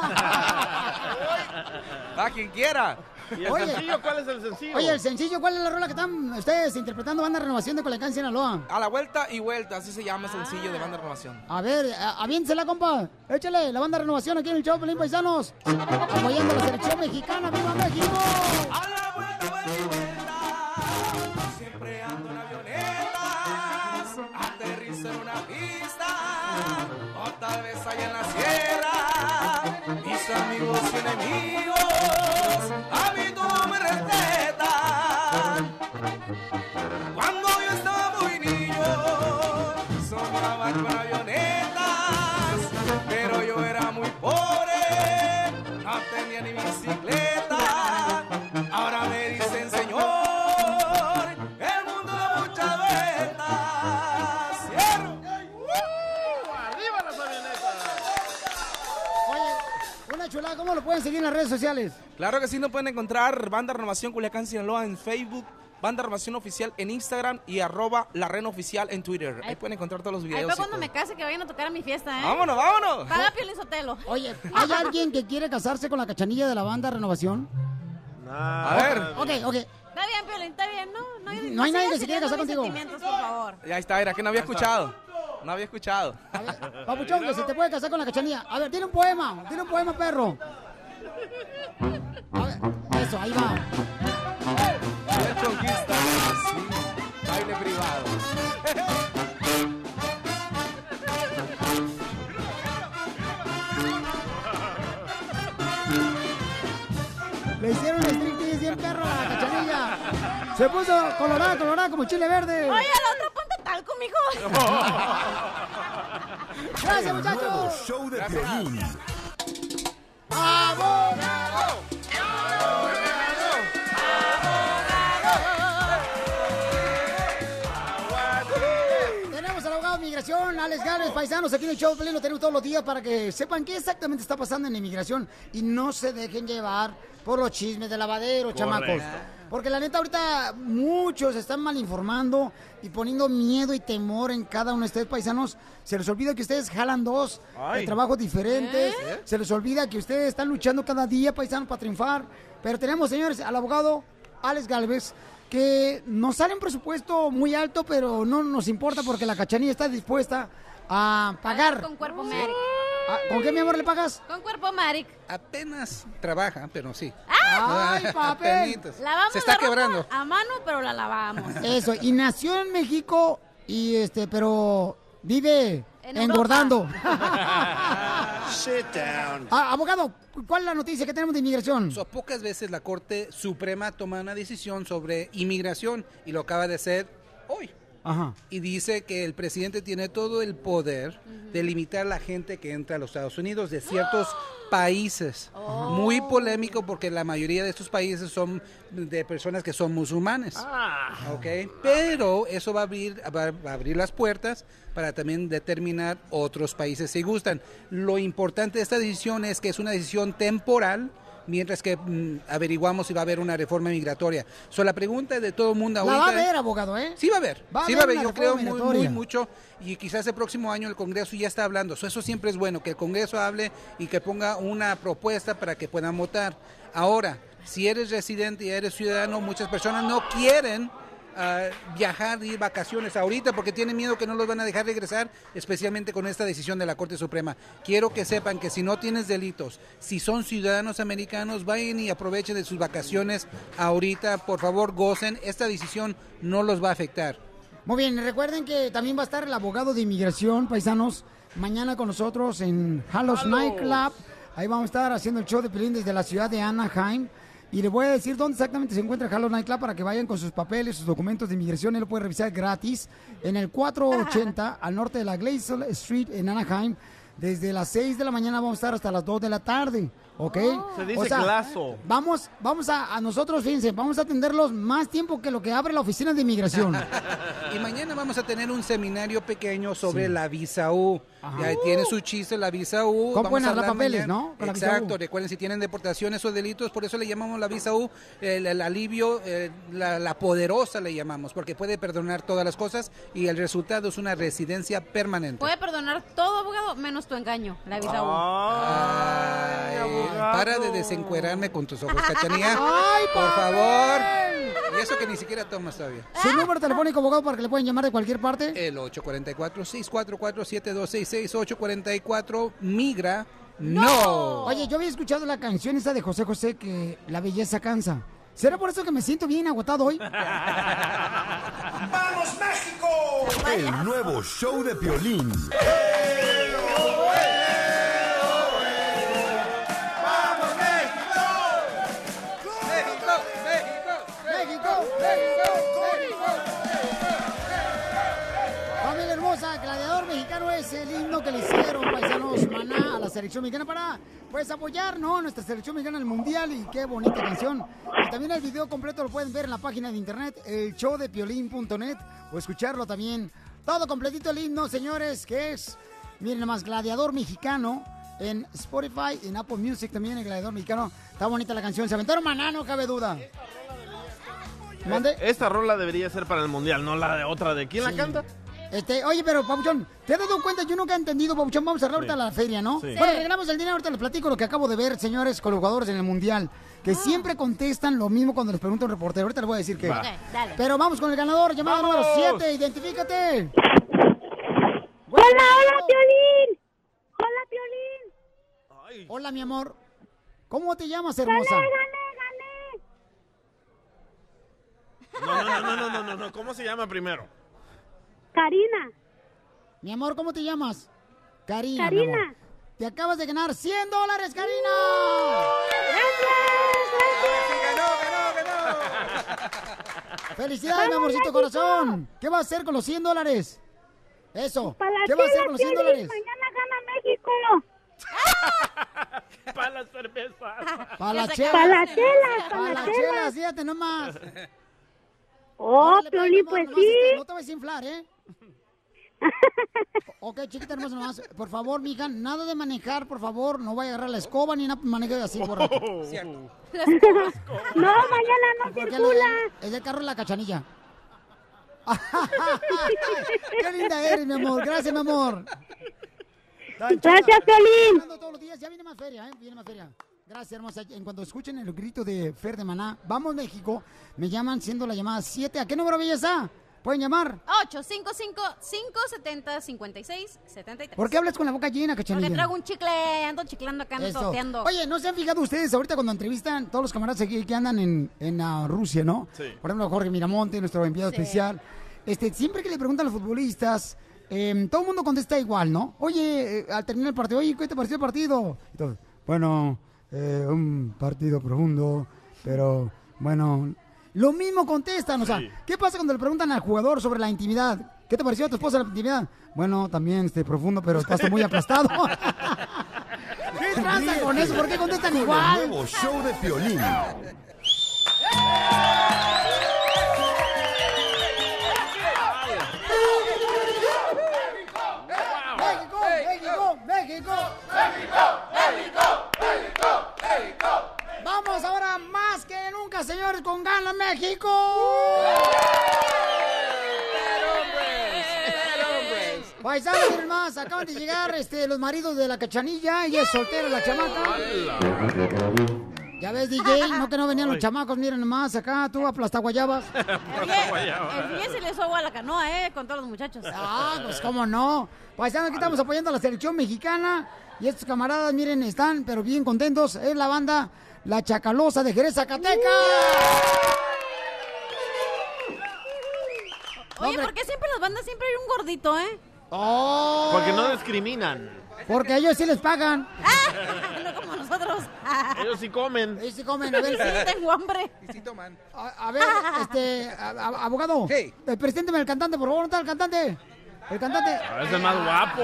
a quien quiera. ¿Y el sencillo? ¿Cuál es el sencillo? Oye, el sencillo, ¿cuál es la rola que están ustedes interpretando Banda Renovación de Culiacán, Sinaloa? A la vuelta y vuelta, así se llama el sencillo de Banda Renovación. A ver, a- aviéntesela, compa. Échale, la Banda Renovación aquí en el show, Pelín Paisanos. Apoyando a la selección mexicana. ¡Viva México! Siempre amigos y enemigos, lo pueden seguir en las redes sociales? Claro que sí, nos pueden encontrar Banda Renovación Culiacán Sinaloa en Facebook, Banda Renovación Oficial en Instagram y arroba la Reno Oficial en Twitter. Ahí pueden encontrar todos los Ahí videos. fue y cuando todo. me case que vayan a tocar a mi fiesta, ¿eh? ¡Vámonos, vámonos! Paga Piolín Sotelo. Oye, ¿hay alguien que quiere casarse con la cachanilla de la Banda Renovación? A ver. Ok, ok. Está bien, Piolín, está bien, ¿no? No, hay- No hay nadie que se quiera casar contigo. sentimientos, por favor. Ya está, era que no había escuchado. No había escuchado. Papuchón, que se te puede casar con la cachanilla. A ver, tiene un poema, tiene un poema, perro. A ver, eso, ahí va. El conquista, sí. Baile privado. Le hicieron striptease bien perro a la cachanilla. Se puso colorada, colorada como chile verde. Oye, a la otra ponte talco, mijo. Gracias, muchachos. Show de Piolín. ¡Abogado! Tenemos al abogado de inmigración, Alex Gálvez, paisanos, aquí en el show lo tenemos todos los días para que sepan qué exactamente está pasando en la inmigración y no se dejen llevar por los chismes de lavadero, chamacos. Porque la neta ahorita muchos están mal informando y poniendo miedo y temor en cada uno de ustedes paisanos. Se les olvida que ustedes jalan dos de trabajos diferentes. ¿Eh? Se les olvida que ustedes están luchando cada día, paisanos, para triunfar. Pero tenemos, señores, al abogado Alex Galvez, que nos sale un presupuesto muy alto, pero no nos importa porque la cachanilla está dispuesta a pagar. Con cuerpo Maric. Ah, ¿Con qué, mi amor, le pagas? Con cuerpo Maric. Apenas trabaja, pero sí. ¡Ay, papel! Apenitas. Lavamos Se está la ropa quebrando. a mano, pero la lavamos. Eso, y nació en México, y este, pero vive En engordando. Sit down. Ah, abogado, ¿cuál es la noticia que tenemos de inmigración? So, pocas veces la Corte Suprema toma una decisión sobre inmigración y lo acaba de hacer hoy. Ajá. Y dice que el presidente tiene todo el poder de limitar la gente que entra a los Estados Unidos de ciertos países. Muy polémico porque la mayoría de estos países son de personas que son musulmanes. ¿ok? Pero eso va a abrir, va va a abrir las puertas para también determinar otros países si gustan. Lo importante de esta decisión es que es una decisión temporal mientras que mm, averiguamos si va a haber una reforma migratoria. So, la pregunta de todo el mundo La ahorita... va a haber, abogado, ¿eh? Sí va a haber, Va a sí haber va a haber, yo creo muy mucho y quizás el próximo año el Congreso ya está hablando, So, eso siempre es bueno, que el Congreso hable y que ponga una propuesta para que puedan votar. Ahora, si eres residente y eres ciudadano, muchas personas no quieren ah, viajar, ir vacaciones ahorita porque tienen miedo que no los van a dejar regresar, especialmente con esta decisión de la Corte Suprema. Quiero que sepan que si no tienes delitos, si son ciudadanos americanos, vayan y aprovechen de sus vacaciones ahorita, por favor, gocen, esta decisión no los va a afectar. Muy bien, recuerden que también va a estar el abogado de inmigración, paisanos, mañana con nosotros en Hallows Nightclub. Ahí vamos a estar haciendo el show de Pelín desde la ciudad de Anaheim. Y les voy a decir dónde exactamente se encuentra Hallows Nightclub para que vayan con sus papeles, sus documentos de inmigración. Él lo puede revisar gratis en el 480 al norte de la Glacial Street en Anaheim. Desde las 6 de la mañana vamos a estar hasta las 2 de la tarde. ¿Ok? Se dice glaso. Vamos, vamos a, a nosotros, fíjense, vamos a atenderlos más tiempo que lo que abre la oficina de inmigración. Y mañana vamos a tener un seminario pequeño sobre Sí. la visa U. Ajá. Y ahí tiene su chiste la visa U. ¿Cómo Vamos pueden hablar papeles, mañana. no? Con la visa Exacto. U. Recuerden si tienen deportaciones o delitos, por eso le llamamos la visa U, el, el alivio, la, la poderosa le llamamos, porque puede perdonar todas las cosas y el resultado es una residencia permanente. Puede perdonar todo, abogado, menos tu engaño, la visa U. Ay, para de desencuerarme con tus ojos, cachanía. Ay, por favor. Y eso que ni siquiera tomas todavía. Su número telefónico, abogado, para que le pueden llamar de cualquier parte. El 844-644-7266, 844 migra. No. Oye, yo había escuchado la canción esa de José José que la belleza cansa. ¿Será por eso que me siento bien agotado hoy? ¡Vamos, México! El nuevo show de Piolín. ¡Vamos, Mexicano es el himno que le hicieron, paisanos, maná, a la selección mexicana para, pues, apoyar, ¿no? Nuestra selección mexicana en el Mundial y qué bonita canción. Y también el video completo lo pueden ver en la página de internet, el showdepiolín.net, o escucharlo también. Todo completito el himno, señores, que es, miren nomás, Gladiador Mexicano en Spotify, en Apple Music también, el Gladiador Mexicano. Está bonita la canción, se aventaron maná, no cabe duda. Esta rola debería ser para el mundial, no la de otra. ¿De quién la canta? Este, oye, pero Pabuchón, ¿te has dado cuenta? Yo nunca he entendido, Pabuchón. Vamos a ahorita Sí. a la feria, ¿no? Sí. Bueno, regalamos el dinero, ahorita les platico lo que acabo de ver, señores, con los jugadores en el Mundial. Que siempre contestan lo mismo cuando les pregunta un reportero. Ahorita les voy a decir que. Ok, dale. Pero vamos con el ganador, llamada ¡Vamos! número 7, identifícate. Hola, hola, Piolín. Hola, Piolín. Hola, mi amor. ¿Cómo te llamas, hermosa? Gané, gané, gané. No, no, no, no, no, no, no. ¿Cómo se llama primero? Karina. Mi amor, ¿cómo te llamas? Karina. mi Karina. amor. Te acabas de ganar 100 dólares, Karina. Felicidades, mi ¡Vamos, amorcito corazón. ¿Qué vas a hacer con los 100 dólares? Eso. ¿Qué vas a hacer con los 100 Piolín, dólares? Mañana gana México. Para la cerveza. Para la Que se chela. Para la chela, para Para la la chela. chela, fíjate nomás. Oh, Piolín, pues nomás, sí. este, No te vas a inflar, ¿eh? Ok, chiquita hermosa, nomás. Por favor, mija, nada de manejar, por favor. No vaya a agarrar la escoba ni nada maneje así, borracho. No, mañana no Porque circula. es el carro de la cachanilla. Qué linda eres, mi amor. Gracias, mi amor. Gracias, Piolín. Ganando todos los días. Ya viene más feria, ¿eh? Viene más feria. Gracias, hermosa. En cuanto escuchen el grito de Fer de Maná, vamos México, me llaman siendo la llamada 7. ¿A qué número belleza? Pueden llamar. 855-570-5673. ¿Por qué hablas con la boca llena, cachanilla? Porque traigo un chicle, ando chiclando acá, ando toteando. Oye, ¿no se han fijado ustedes ahorita cuando entrevistan todos los camaradas aquí que andan en, en ah, Rusia, ¿no? Sí. Por ejemplo, Jorge Miramonte, nuestro enviado Sí. especial. Este, siempre que le preguntan a los futbolistas, eh, todo el mundo contesta igual, ¿no? Oye, eh, al terminar el partido, oye, ¿qué te pareció el partido? Y todos, bueno, eh, un partido profundo, pero bueno. Lo mismo contestan, o sea, Sí. ¿qué pasa cuando le preguntan al jugador sobre la intimidad? ¿Qué te pareció a tu esposa la intimidad? Bueno, también este profundo, pero estás muy aplastado. ¿Qué tranza con eso? ¿Por qué contestan Con el igual? nuevo show de Piolín. ¡México! ¡México! ¡México! Chamaca, señores, con Gana México. Paisanos, miren más, acaban de llegar este, los maridos de la cachanilla y es soltera la chamaca. Ya ves, DJ, no que no venían los chamacos, miren nomás, acá tú aplasta guayabas. El día se le hizo agua a la canoa, ¿eh? Con todos los muchachos. Ah, pues cómo no. Paisanos, aquí estamos apoyando a la selección mexicana y estos camaradas, miren, están pero bien contentos. Es la banda La Chacalosa de Jerez, Zacatecas. Oye, ¿por qué siempre las bandas siempre hay un gordito, eh? Oh. Porque no discriminan. Porque ellos sí les pagan. no como nosotros. Ellos sí comen. Ellos sí comen, a ver. Sí, tengo hambre. Y sí toman. A, a ver, este, a- a- abogado, eh, presénteme el cantante, por favor, ¿dónde está el cantante? El cantante. Ah, Es el más guapo.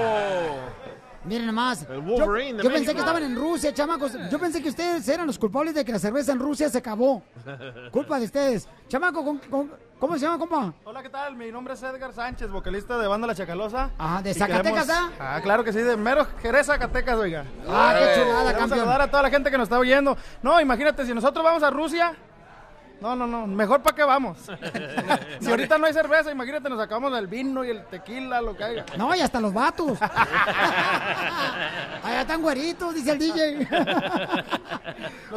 Miren nomás. El Wolverine yo yo pensé que estaban en Rusia, chamacos. Yo pensé que ustedes eran los culpables de que la cerveza en Rusia se acabó. Culpa de ustedes. Chamaco, ¿con- con- ¿cómo se llama, compa? Hola, ¿qué tal? Mi nombre es Edgar Sánchez, vocalista de Banda La Chacalosa. Ajá, ¿de Y Zacatecas, queremos- Ah, claro que sí, de mero Jerez, Zacatecas, oiga. Ah, qué chulada, campeón. saludar a toda la gente que nos está oyendo. No, imagínate, si nosotros vamos a Rusia... No, no, no, mejor para qué vamos. si ahorita no hay cerveza, imagínate, nos sacamos el vino y el tequila, lo que haya. No, y hasta los vatos. Allá están güeritos, dice el DJ.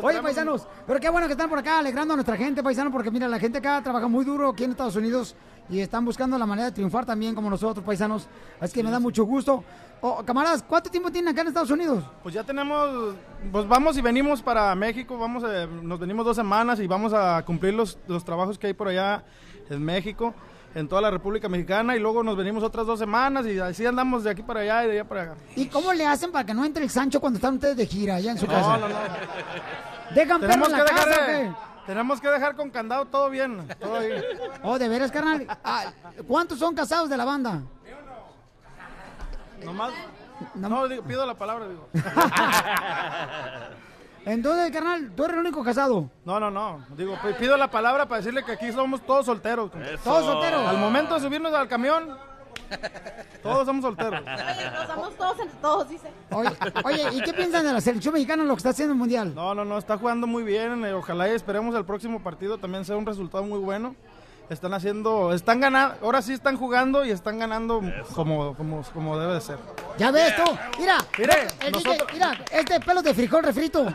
Oye, paisanos, pero qué bueno que están por acá alegrando a nuestra gente, paisano, porque mira, la gente acá trabaja muy duro aquí en Estados Unidos y están buscando la manera de triunfar también como nosotros, paisanos. Así que me da mucho gusto. Oh, camaradas, ¿cuánto tiempo tienen acá en Estados Unidos? Pues ya tenemos, pues vamos y venimos para México, vamos, eh, nos venimos dos semanas y vamos a cumplir los, los trabajos que hay por allá en México, en toda la República Mexicana y luego nos venimos otras dos semanas y así andamos de aquí para allá y de allá para acá. ¿Y cómo le hacen para que no entre el Sancho cuando están ustedes de gira allá en su No, casa? no, no. ¿Dejan perro Tenemos en que casa dejar tenemos que dejar con candado todo bien, todo. Oh, de veras, carnal. Ah, ¿Cuántos son casados de la banda? Nomás, no, digo, pido la palabra, digo. Entonces, carnal, tú eres el único casado. No, no, no. Digo, pi- pido la palabra para decirle que aquí somos todos solteros. ¿Todos solteros? Al momento de subirnos al camión, todos somos solteros. Pasamos todos entre todos, dice. Oye, oye, ¿y qué piensan de la selección mexicana en lo que está haciendo el mundial? No, no, no, está jugando muy bien. eh, Ojalá y esperemos el próximo partido también sea un resultado muy bueno. Están haciendo, están ganando, ahora sí están jugando y están ganando como, como, como debe de ser. Ya ves tú, mira, el DJ, nosotros- mira, este pelo de frijol refrito.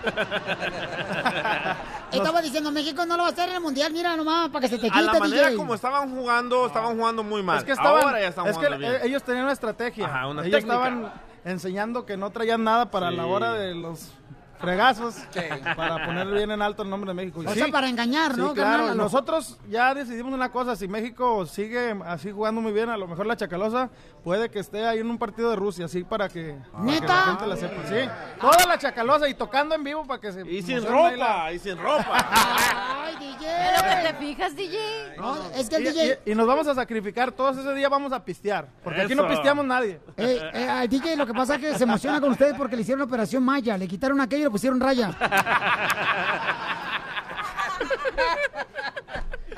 Estaba diciendo, México no lo va a hacer en el mundial, mira nomás, para que se te A quite, la manera DJ. como estaban jugando, estaban jugando muy mal. Es que estaban, Ahora ya están es que bien. eh, ellos tenían una estrategia. Ajá, una ellos técnica. estaban enseñando que no traían nada para Sí. la hora de los fregazos, para poner bien en alto el nombre de México. Y O sea, para engañar, sí, ¿no, claro. Nosotros ya decidimos una cosa, si México sigue así jugando muy bien, a lo mejor la Chacalosa puede que esté ahí en un partido de Rusia, así para que, para que ¿Neta? la gente la sepa. Sí, toda la Chacalosa y tocando en vivo para que se Y sin la- ropa, y sin ropa. Ay, DJ. ¿En lo que te fijas, DJ? No, es que el Y, DJ... y- y nos vamos a sacrificar, todos ese día vamos a pistear, porque aquí no pisteamos nadie. Eh, eh, al DJ lo que pasa es que se emociona con ustedes porque le hicieron la operación Maya, le quitaron aquello pusieron raya.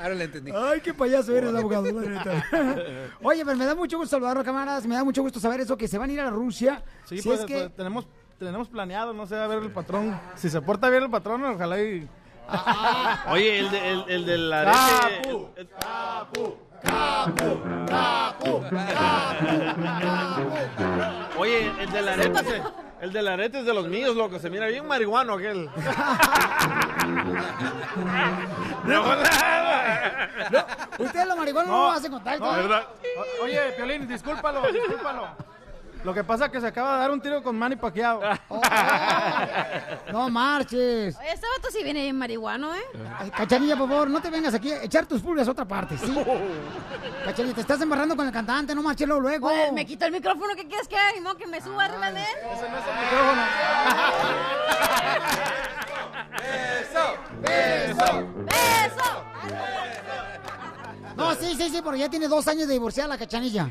Ahora le entendí. Ay, qué payaso eres, abogado. Oye, pero me da mucho gusto saludarlo, camaradas. Me da mucho gusto saber eso, que se van a ir a Rusia. Sí, si pues, es que... pues, tenemos, tenemos planeado, no sé, a ver el patrón. Si se porta bien el patrón, ojalá y... Oye, el de, el, el de la. Capu, el- capu, Capu, capu, Oye, el de la arete. se- El de la arete es de los míos, loco. Se mira bien marihuano aquel. De volada. Ustedes los marihuanos no, No, lo hacen con tal. no, ¿no? ¿Verdad? O- Oye, Piolín, discúlpalo, discúlpalo. Lo que pasa es que se acaba de dar un tiro con Manny Pacquiao. Oh, No marches. Oye, este vato sí viene bien marihuano, ¿eh? Ay, Cachanilla, por favor, no te vengas aquí a echar tus pulgas a otra parte, ¿sí? Cachanilla, te estás embarrando con el cantante, no marches luego. luego. Oye, me quito el micrófono, ¿qué quieres que haga? Ni modo que me suba arriba de él. ¡Beso! ¡Beso! No, sí, sí, sí, porque ya tiene dos años de divorciar la Cachanilla.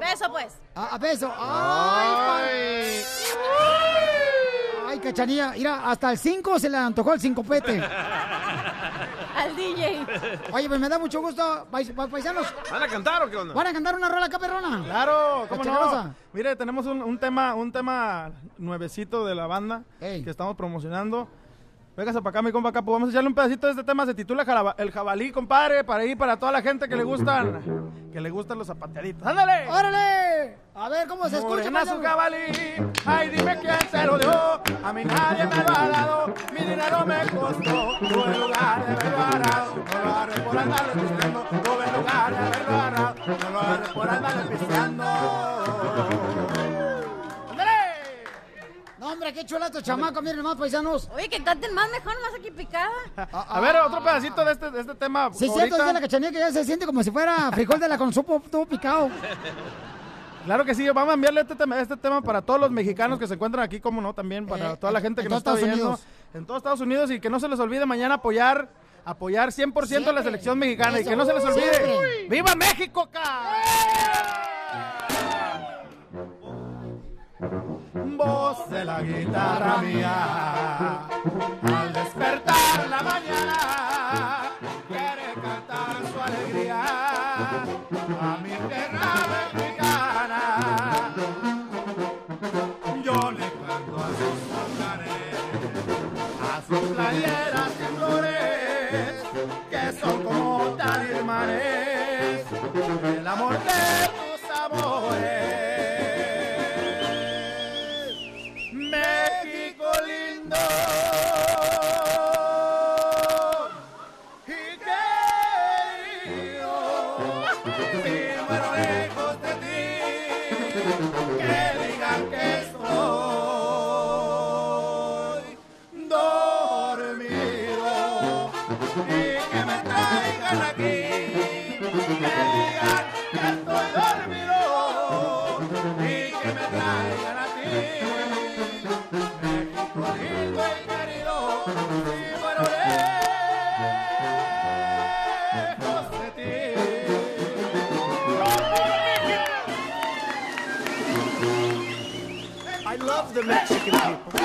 Beso, pues. A, a beso. ¡Ay! pa- Ay, Cachanilla, mira, hasta el 5 se le antojó el sincopete. Al DJ. Oye, pues me da mucho gusto, pais- pa- paisanos. ¿Van a cantar o qué onda? ¿Van a cantar una rola acá, perrona? Claro, ¿cómo no? Mire, tenemos un, un tema, un tema nuevecito de la banda Ey. que estamos promocionando. Véngase para acá, mi compa Capo. Vamos a echarle un pedacito de este tema. Se titula El Jabalí, compadre. Para ir para toda la gente que le gustan. Que le gustan los zapateaditos. ¡Ándale! ¡Órale! A ver cómo se escucha. Morena su jabalí, ay dime quién se lo dio, a mí nadie me lo ha dado, mi dinero me costó, tuve lugar de haberlo agarrado, no lo agarré por andarle pisteando, tuve lugar de haberlo agarrado, no lo agarré por andarle pisteando. Hombre, qué chula tu chamaco, miren más paisanos. Oye, que canten más mejor, más aquí picada. A ver, otro pedacito de este, de este tema. Sí, ahorita. cierto, dice la cachanilla que ya se siente como si fuera frijol de la con supo todo picado. Claro que sí, vamos a enviarle este tema, este tema para todos los mexicanos que se encuentran aquí, como no, también para Eh, toda la en- gente que en nos está Estados viendo Unidos. en todos Estados Unidos y que no se les olvide mañana apoyar apoyar 100% a la selección mexicana y que no se les olvide. Siempre. ¡Viva México, ca! Voz de la guitarra mía, al despertar la mañana, quiere cantar su alegría a mi tierra mexicana. Yo le canto a sus volcanes, a sus playeras y flores, que son como talismanes, el amor de the Mexican people.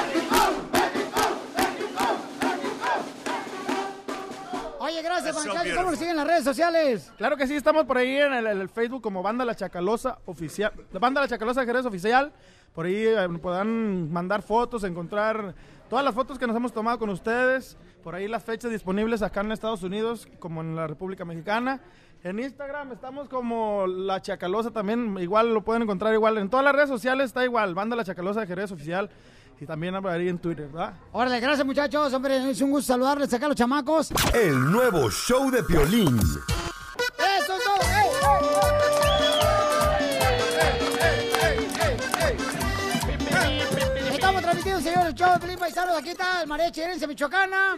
Oye, gracias, Juan Carlos. ¿Cómo nos siguen en las redes sociales? Claro que sí, estamos por ahí en el, en el Facebook como Banda La Chacalosa Oficial. Banda La Chacalosa Jerez Oficial. Por ahí eh, podrán mandar fotos, encontrar todas las fotos que nos hemos tomado con ustedes. Por ahí las fechas disponibles acá en Estados Unidos como en la República Mexicana. En Instagram estamos como La Chacalosa también. Igual lo pueden encontrar igual. En todas las redes sociales está igual. Banda La Chacalosa Jerez Oficial. Y también ahí en Twitter, ¿verdad? Órale, gracias, muchachos. Hombre, es un gusto saludarles acá a los chamacos. El nuevo show de Piolín. Estamos transmitiendo, señor, el show de Pelín Paisanos. Aquí está el mariachi Herencia Michoacana.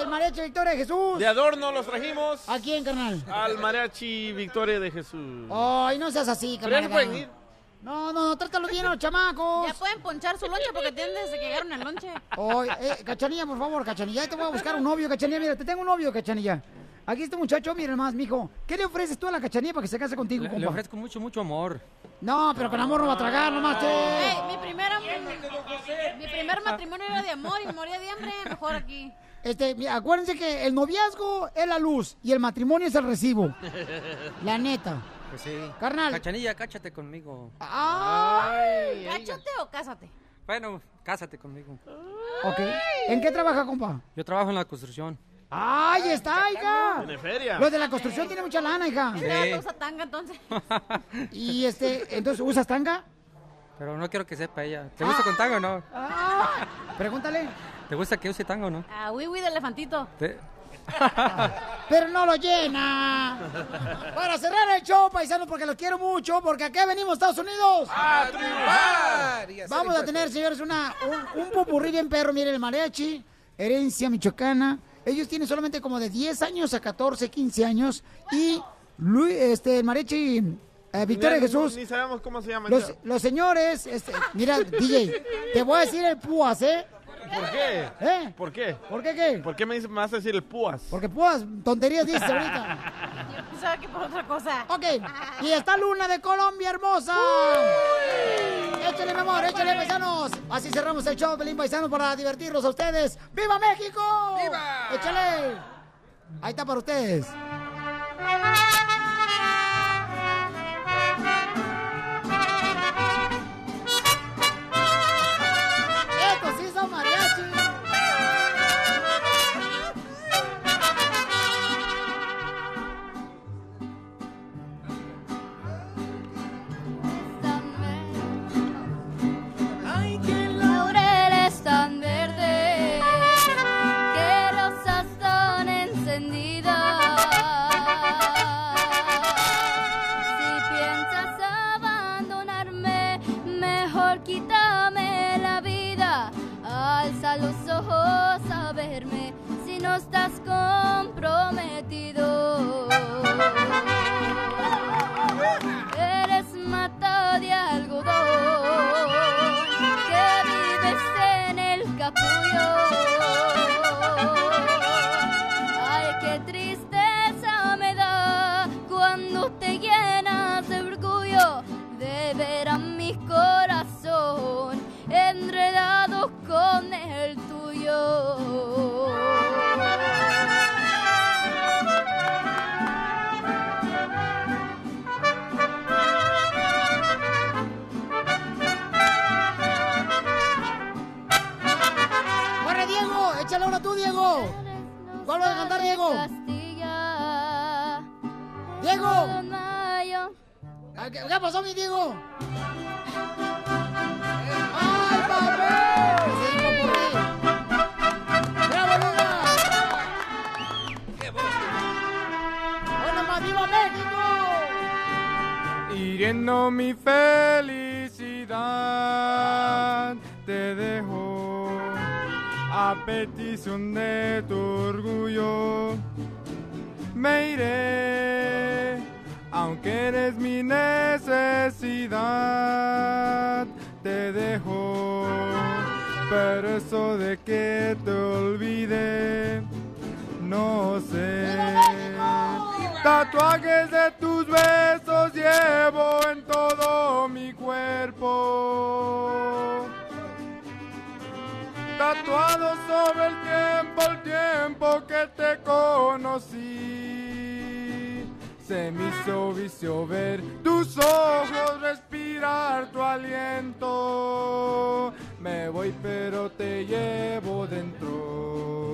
El mariachi Victoria de Jesús. De adorno los trajimos. ¿A quién, carnal? Al mariachi Victoria de Jesús. Ay, no seas así, Pero ya carnal. no pueden ir. No, no, no, trátalo bien a los chamacos. Ya pueden ponchar su lonche porque tienen desde que llegaron al lonche. Oye, eh, Cachanilla, por favor, Cachanilla, te voy a buscar un novio, Cachanilla. Mira, te tengo un novio, Cachanilla. Aquí este muchacho, mira más, mijo. ¿Qué le ofreces tú a la Cachanilla para que se case contigo, Le, compa? le ofrezco mucho, mucho amor. No, pero con amor no va a tragar, nomás mi, primera, mi primer matrimonio era de amor y moría de hambre. Mejor aquí. Este, acuérdense que el noviazgo es la luz y el matrimonio es el recibo. La neta. Pues sí. Carnal. Cachanilla, cáchate conmigo. Ay, ¿Cáchate o cásate? Bueno, cásate conmigo. Ok. ¿En qué trabaja, compa? Yo trabajo en la construcción. ¡Ay, está, hija! Tiene feria. Los de la construcción tienen mucha lana, hija. Sí. Vato usa tanga entonces. Y este, entonces, ¿usas tanga? Pero no quiero que sepa ella. ¿Te gusta con tango o no? Ah, pregúntale. ¿Te gusta que use tango o no? Ah, oui, oui, de elefantito. Te- Pero no lo llena. Para cerrar el show, paisanos, porque los quiero mucho, porque aquí venimos, Estados Unidos. ¡A triunfar! Vamos a tener, señores, una, un, un popurrí bien perro. Miren, el mariachi, herencia michoacana. Ellos tienen solamente como de 10 años a 14, 15 años. Y Luis, este, el mariachi eh, Victoria Ni- Jesús. Ni sabemos cómo se llama. Los, los señores, este, mira, DJ, te voy a decir el púas, ¿eh? ¿Por qué? ¿Eh? ¿Por qué? ¿Por qué qué? ¿Por qué me dice- me vas a decir el púas? Porque púas, tonterías dices ahorita. Yo pensaba que por otra cosa. Ok, y está Luna de Colombia, hermosa. Échale, mi amor, échale, paisanos. Así cerramos el show, Pelín Paisanos, para divertirlos a ustedes. ¡Viva México! ¡Viva! Échale. Ahí está para ustedes. Tatuajes de tus besos llevo en todo mi cuerpo. Tatuado sobre el tiempo, el tiempo que te conocí. Se me hizo vicio ver tus ojos, respirar tu aliento. Me voy pero te llevo dentro